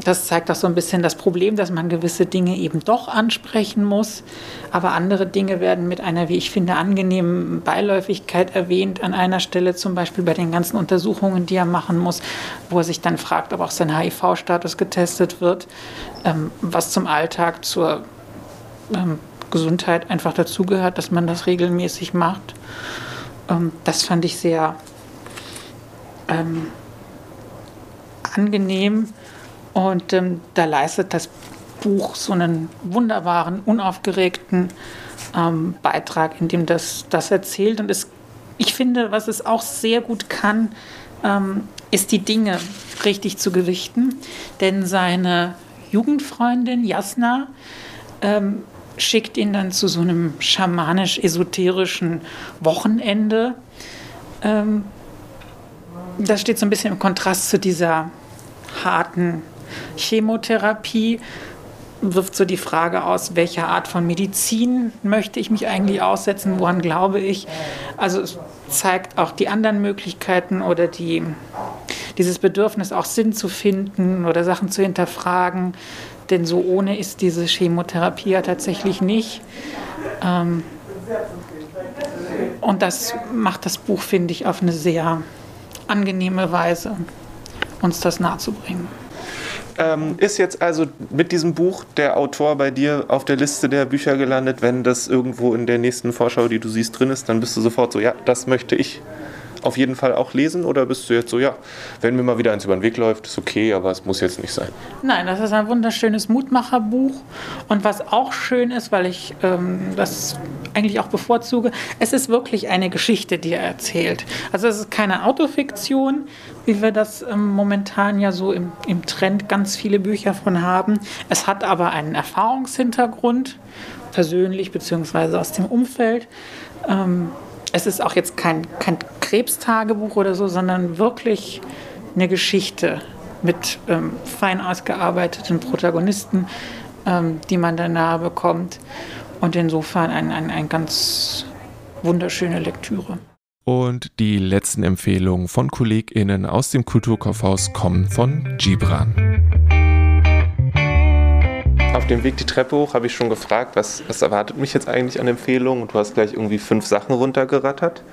Speaker 6: Das zeigt auch so ein bisschen das Problem, dass man gewisse Dinge eben doch ansprechen muss. Aber andere Dinge werden mit einer, wie ich finde, angenehmen Beiläufigkeit erwähnt. An einer Stelle zum Beispiel bei den ganzen Untersuchungen, die er machen muss, wo er sich dann fragt, ob auch sein HIV-Status getestet wird, ähm, was zum Alltag, zur ähm, Gesundheit einfach dazugehört, dass man das regelmäßig macht. Ähm, das fand ich sehr angenehm und ähm, da leistet das Buch so einen wunderbaren, unaufgeregten ähm, Beitrag, in dem das, das erzählt. Und es, ich finde, was es auch sehr gut kann, ähm, ist die Dinge richtig zu gewichten. Denn seine Jugendfreundin Jasna ähm, schickt ihn dann zu so einem schamanisch-esoterischen Wochenende. Ähm, das steht so ein bisschen im Kontrast zu dieser harten Chemotherapie wirft so die Frage aus, welcher Art von Medizin möchte ich mich eigentlich aussetzen, woran glaube ich. Also es zeigt auch die anderen Möglichkeiten oder die, dieses Bedürfnis, auch Sinn zu finden oder Sachen zu hinterfragen. Denn so ohne ist diese Chemotherapie ja tatsächlich nicht. Ähm, und das macht das Buch, finde ich, auf eine sehr angenehme Weise, uns das nahezubringen.
Speaker 2: Ähm, ist jetzt also mit diesem Buch der Autor bei dir auf der Liste der Bücher gelandet? Wenn das irgendwo in der nächsten Vorschau, die du siehst, drin ist, dann bist du sofort so, ja, das möchte ich auf jeden Fall auch lesen? Oder bist du jetzt so, ja, wenn mir mal wieder eins über den Weg läuft, ist okay, aber es muss jetzt nicht sein?
Speaker 6: Nein, das ist ein wunderschönes Mutmacherbuch. Und was auch schön ist, weil ich ähm, das eigentlich auch bevorzuge, es ist wirklich eine Geschichte, die er erzählt. Also es ist keine Autofiktion, wie wir das ähm, momentan ja so im, im Trend ganz viele Bücher von haben. Es hat aber einen Erfahrungshintergrund, persönlich beziehungsweise aus dem Umfeld. Ähm, es ist auch jetzt kein, kein Krebstagebuch oder so, sondern wirklich eine Geschichte mit ähm, fein ausgearbeiteten Protagonisten, ähm, die man da nahe bekommt. Und insofern ein, ein, ein ganz wunderschöne Lektüre.
Speaker 2: Und die letzten Empfehlungen von KollegInnen aus dem Kulturkaufhaus kommen von Gibran. Auf dem Weg die Treppe hoch habe ich schon gefragt, was, was erwartet mich jetzt eigentlich an Empfehlungen? Und du hast gleich irgendwie fünf Sachen runtergerattert.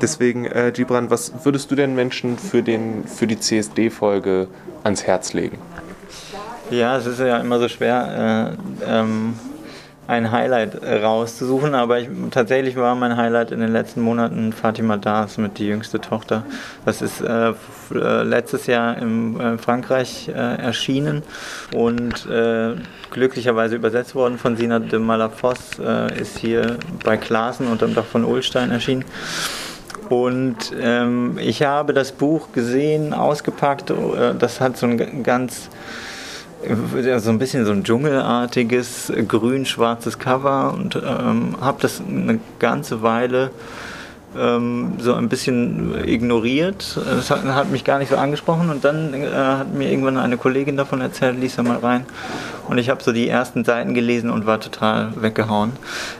Speaker 2: Deswegen, äh, Gibran, was würdest du denn Menschen für, den, für die CSD-Folge ans Herz legen?
Speaker 7: Ja, es ist ja immer so schwer, äh, ähm, ein Highlight rauszusuchen, aber ich, tatsächlich war mein Highlight in den letzten Monaten Fatima Das mit die jüngste Tochter. Das ist äh, äh letztes Jahr in äh, Frankreich äh, erschienen und äh, glücklicherweise übersetzt worden von Sina de Malafos, äh, ist hier bei Klaassen und dann doch von Ulstein erschienen. Und ähm, ich habe das Buch gesehen, ausgepackt. Das hat so ein ganz so ein bisschen so ein dschungelartiges grün-schwarzes Cover und ähm, habe das eine ganze Weile ähm, so ein bisschen ignoriert. Das hat, hat, mich gar nicht so angesprochen und dann äh, hat mir irgendwann eine Kollegin davon erzählt, lies da mal rein. Und ich habe so die ersten Seiten gelesen und war total weggehauen.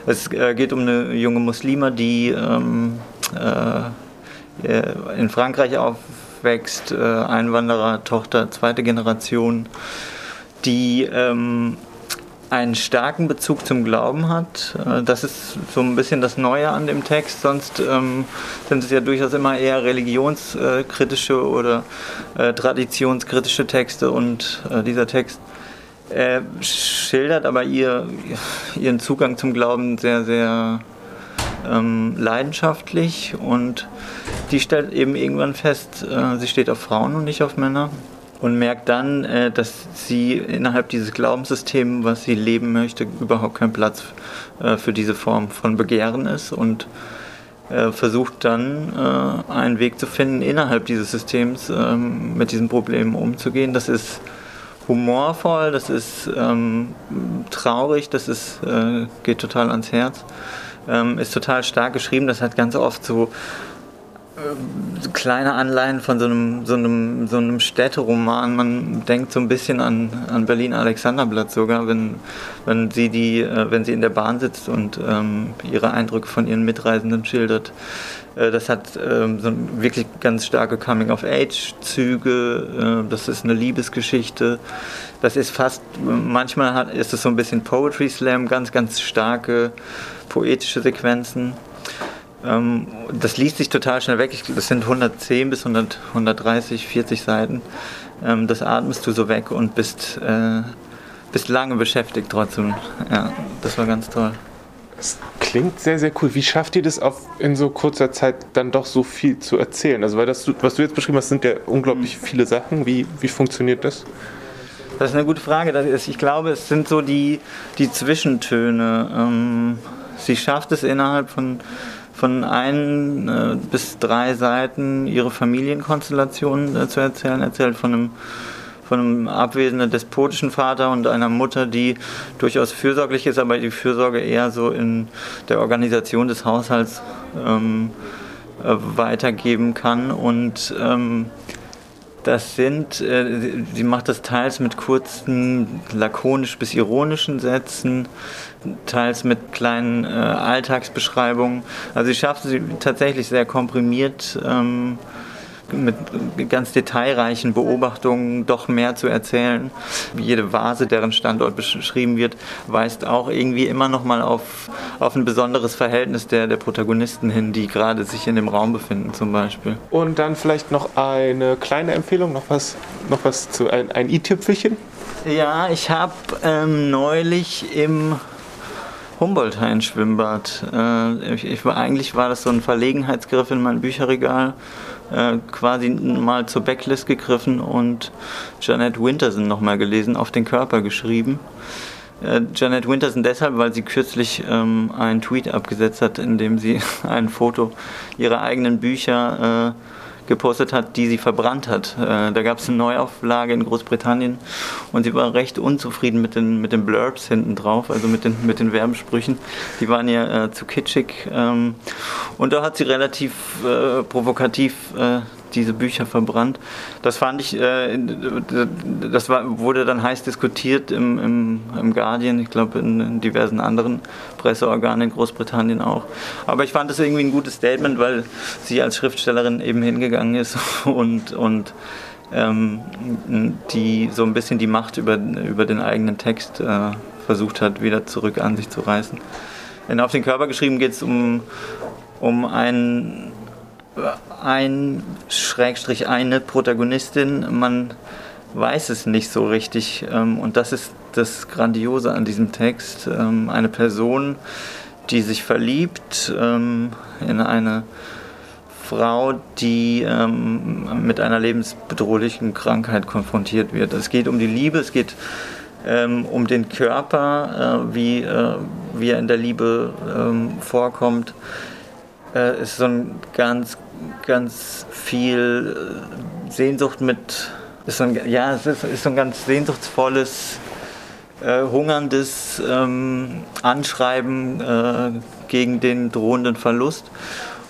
Speaker 7: Es äh, geht um eine junge Muslima, die ähm, äh, in Frankreich aufwächst, äh, Einwanderer, Tochter, zweite Generation die ähm, einen starken Bezug zum Glauben hat. Äh, das ist so ein bisschen das Neue an dem Text. Sonst ähm, sind es ja durchaus immer eher religionskritische oder äh, traditionskritische Texte und äh, dieser Text äh, schildert aber ihr, ihren Zugang zum Glauben sehr, sehr ähm, leidenschaftlich und die stellt eben irgendwann fest, äh, sie steht auf Frauen und nicht auf Männer und merkt dann, äh, dass sie innerhalb dieses Glaubenssystems, was sie leben möchte, überhaupt kein Platz äh, für diese Form von Begehren ist und äh, versucht dann einen Weg zu finden, innerhalb dieses Systems ähm, mit diesen Problemen umzugehen. Das ist humorvoll, das ist ähm, traurig, das ist, geht total ans Herz, ähm, ist total stark geschrieben, das hat ganz oft so kleine Anleihen von so einem, so einem, so einem Städteroman. Man denkt so ein bisschen an, an Berlin-Alexanderblatt sogar, wenn, wenn, sie die, äh, wenn sie in der Bahn sitzt und ähm, ihre Eindrücke von ihren Mitreisenden schildert. Äh, das hat ähm, so wirklich ganz starke Coming-of-Age-Züge. Äh, das ist eine Liebesgeschichte. Das ist fast, manchmal hat, ist es so ein bisschen Poetry Slam, ganz, ganz starke poetische Sequenzen. Ähm, das liest sich total schnell weg. das sind 110 bis 100, 130, 40 Seiten. Ähm, das atmest du so weg und bist, äh, bist lange beschäftigt trotzdem. Ja, das war ganz toll.
Speaker 2: Das klingt sehr, sehr cool. Wie schafft ihr das auf in so kurzer Zeit dann doch so viel zu erzählen? Also, weil das, was du jetzt beschrieben hast, sind ja unglaublich viele Sachen. Wie, wie funktioniert das?
Speaker 7: Das ist eine gute Frage. Ist, ich glaube, es sind so die, die Zwischentöne. Ähm, sie schafft es innerhalb von von ein äh, bis drei Seiten ihre Familienkonstellation äh, zu erzählen. Erzählt von einem, von einem abwesenden despotischen Vater und einer Mutter, die durchaus fürsorglich ist, aber die Fürsorge eher so in der Organisation des Haushalts ähm, äh, weitergeben kann. Und ähm, das sind, äh, sie macht das teils mit kurzen, lakonisch bis ironischen Sätzen, teils mit kleinen äh, Alltagsbeschreibungen. Also sie schafft sie tatsächlich sehr komprimiert. Ähm, mit ganz detailreichen Beobachtungen doch mehr zu erzählen. Jede Vase, deren Standort beschrieben wird, weist auch irgendwie immer noch mal auf, auf ein besonderes Verhältnis der, der Protagonisten hin, die gerade sich in dem Raum befinden zum Beispiel.
Speaker 2: Und dann vielleicht noch eine kleine Empfehlung, noch was, noch was zu ein, ein i-Tüpfelchen?
Speaker 7: Ja, ich habe ähm, neulich im Humboldt-Hain-Schwimmbad. Äh, ich, war, eigentlich war das so ein Verlegenheitsgriff in mein Bücherregal äh, quasi mal zur Backlist gegriffen und Janet Winterson nochmal gelesen, auf den Körper geschrieben. Äh, Janet Winterson deshalb, weil sie kürzlich ähm, einen Tweet abgesetzt hat, in dem sie ein Foto ihrer eigenen Bücher äh, gepostet hat, die sie verbrannt hat. Äh, da gab es eine Neuauflage in Großbritannien und sie war recht unzufrieden mit den, mit den Blurbs hinten drauf, also mit den, mit den Werbesprüchen. Die waren ihr äh, zu kitschig. Ähm, und da hat sie relativ äh, provokativ äh, diese Bücher verbrannt. Das fand ich, äh, das war, wurde dann heiß diskutiert im, im, im Guardian, ich glaube in, in, diversen anderen Presseorganen in Großbritannien auch. Aber ich fand es irgendwie ein gutes Statement, weil sie als Schriftstellerin eben hingegangen ist und, und ähm, die so ein bisschen die Macht über, über den eigenen Text äh, versucht hat, wieder zurück an sich zu reißen. In Auf den Körper geschrieben geht es um, um einen ein Schrägstrich eine Protagonistin, man weiß es nicht so richtig. Ähm, und das ist das Grandiose an diesem Text. Ähm, eine Person, die sich verliebt ähm, in eine Frau, die mit einer lebensbedrohlichen Krankheit konfrontiert wird. Es geht um die Liebe, es geht um den Körper, äh, wie, äh, wie er in der Liebe vorkommt äh, ist so ein ganz, ganz viel äh, Sehnsucht mit, ist so ein, ja, es ist, ist so ein ganz sehnsuchtsvolles, äh, hungerndes ähm, Anschreiben äh, gegen den drohenden Verlust.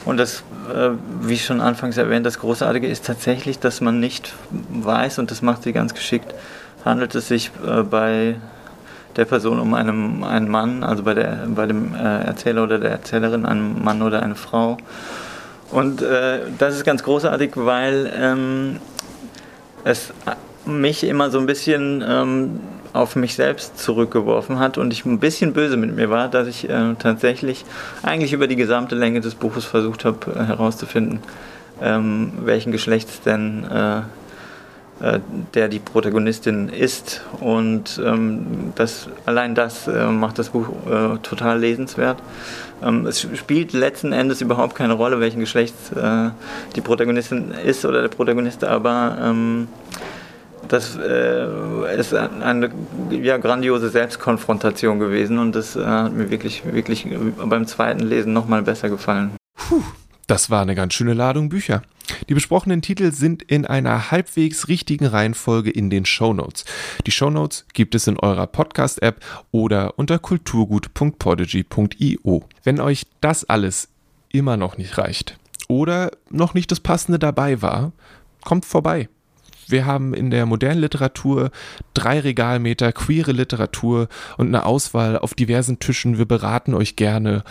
Speaker 7: Und das, äh, wie schon anfangs erwähnt, das Großartige ist tatsächlich, dass man nicht weiß, und das macht sie ganz geschickt, handelt es sich äh, bei der Person um einen, einen Mann, also bei, der, bei dem äh, Erzähler oder der Erzählerin, einen Mann oder eine Frau. Und äh, das ist ganz großartig, weil ähm, es mich immer so ein bisschen ähm, auf mich selbst zurückgeworfen hat und ich ein bisschen böse mit mir war, dass ich äh, tatsächlich eigentlich über die gesamte Länge des Buches versucht habe äh, herauszufinden, ähm, welchen Geschlechts denn äh, äh, der die Protagonistin ist. Und ähm, das, allein das äh, macht das Buch total lesenswert. Ähm, es spielt letzten Endes überhaupt keine Rolle, welchen Geschlechts äh, die Protagonistin ist oder der Protagonist, aber ähm, das äh, ist eine ja, grandiose Selbstkonfrontation gewesen und das äh, hat mir wirklich, wirklich beim zweiten Lesen nochmal besser gefallen.
Speaker 2: Puh, das war eine ganz schöne Ladung Bücher. Die besprochenen Titel sind in einer halbwegs richtigen Reihenfolge in den Shownotes. Die Shownotes gibt es in eurer Podcast-App oder unter kulturgut.podigy.io. Wenn euch das alles immer noch nicht reicht oder noch nicht das Passende dabei war, kommt vorbei. Wir haben in der modernen Literatur drei Regalmeter queere Literatur und eine Auswahl auf diversen Tischen. Wir beraten euch gerne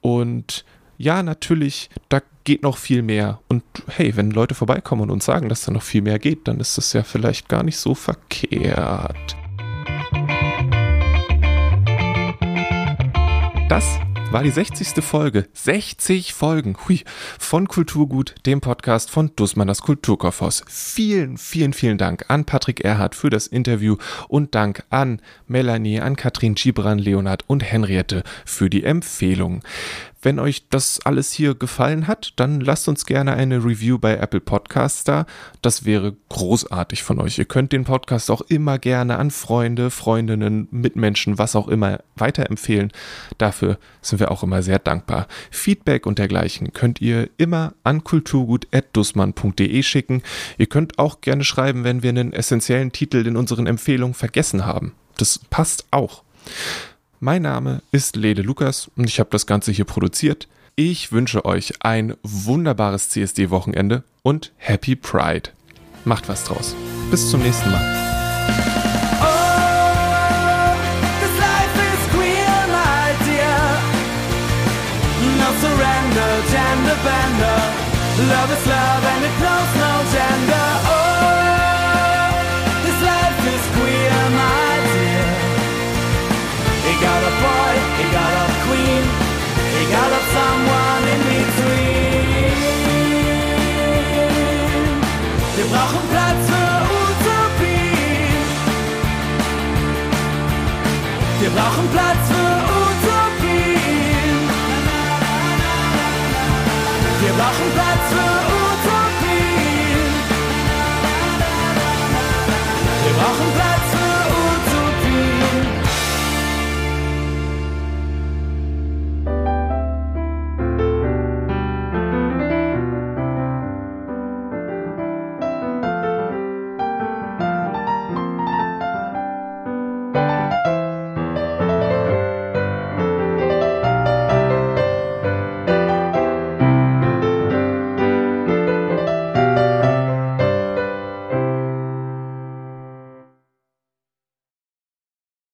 Speaker 2: und ja, natürlich, da geht noch viel mehr. Und hey, wenn Leute vorbeikommen und uns sagen, dass da noch viel mehr geht, dann ist das ja vielleicht gar nicht so verkehrt. Das war die 60. Folge. 60 Folgen. Hui. Von Kulturgut, dem Podcast von Dussmann das Kulturkaufhaus. Vielen, vielen, vielen Dank an Patrick Erhardt für das Interview und Dank an Melanie, an Katrin Gibran, Leonard und Henriette für die Empfehlung. Wenn euch das alles hier gefallen hat, dann lasst uns gerne eine Review bei Apple Podcasts da. Das wäre großartig von euch. Ihr könnt den Podcast auch immer gerne an Freunde, Freundinnen, Mitmenschen, was auch immer weiterempfehlen. Dafür sind wir auch immer sehr dankbar. Feedback und dergleichen könnt ihr immer an kulturgut.dussmann.de schicken. Ihr könnt auch gerne schreiben, wenn wir einen essentiellen Titel in unseren Empfehlungen vergessen haben. Das passt auch. Mein Name ist Lede Lukas und ich habe das Ganze hier produziert. Ich wünsche euch ein wunderbares CSD-Wochenende und Happy Pride. Macht was draus. Bis zum nächsten Mal. Love is love and it knows no gender. got a boy, he got a queen, he got a someone in between. Wir brauchen Platz für Utopien. Wir brauchen Platz für Utopien. Wir brauchen Platz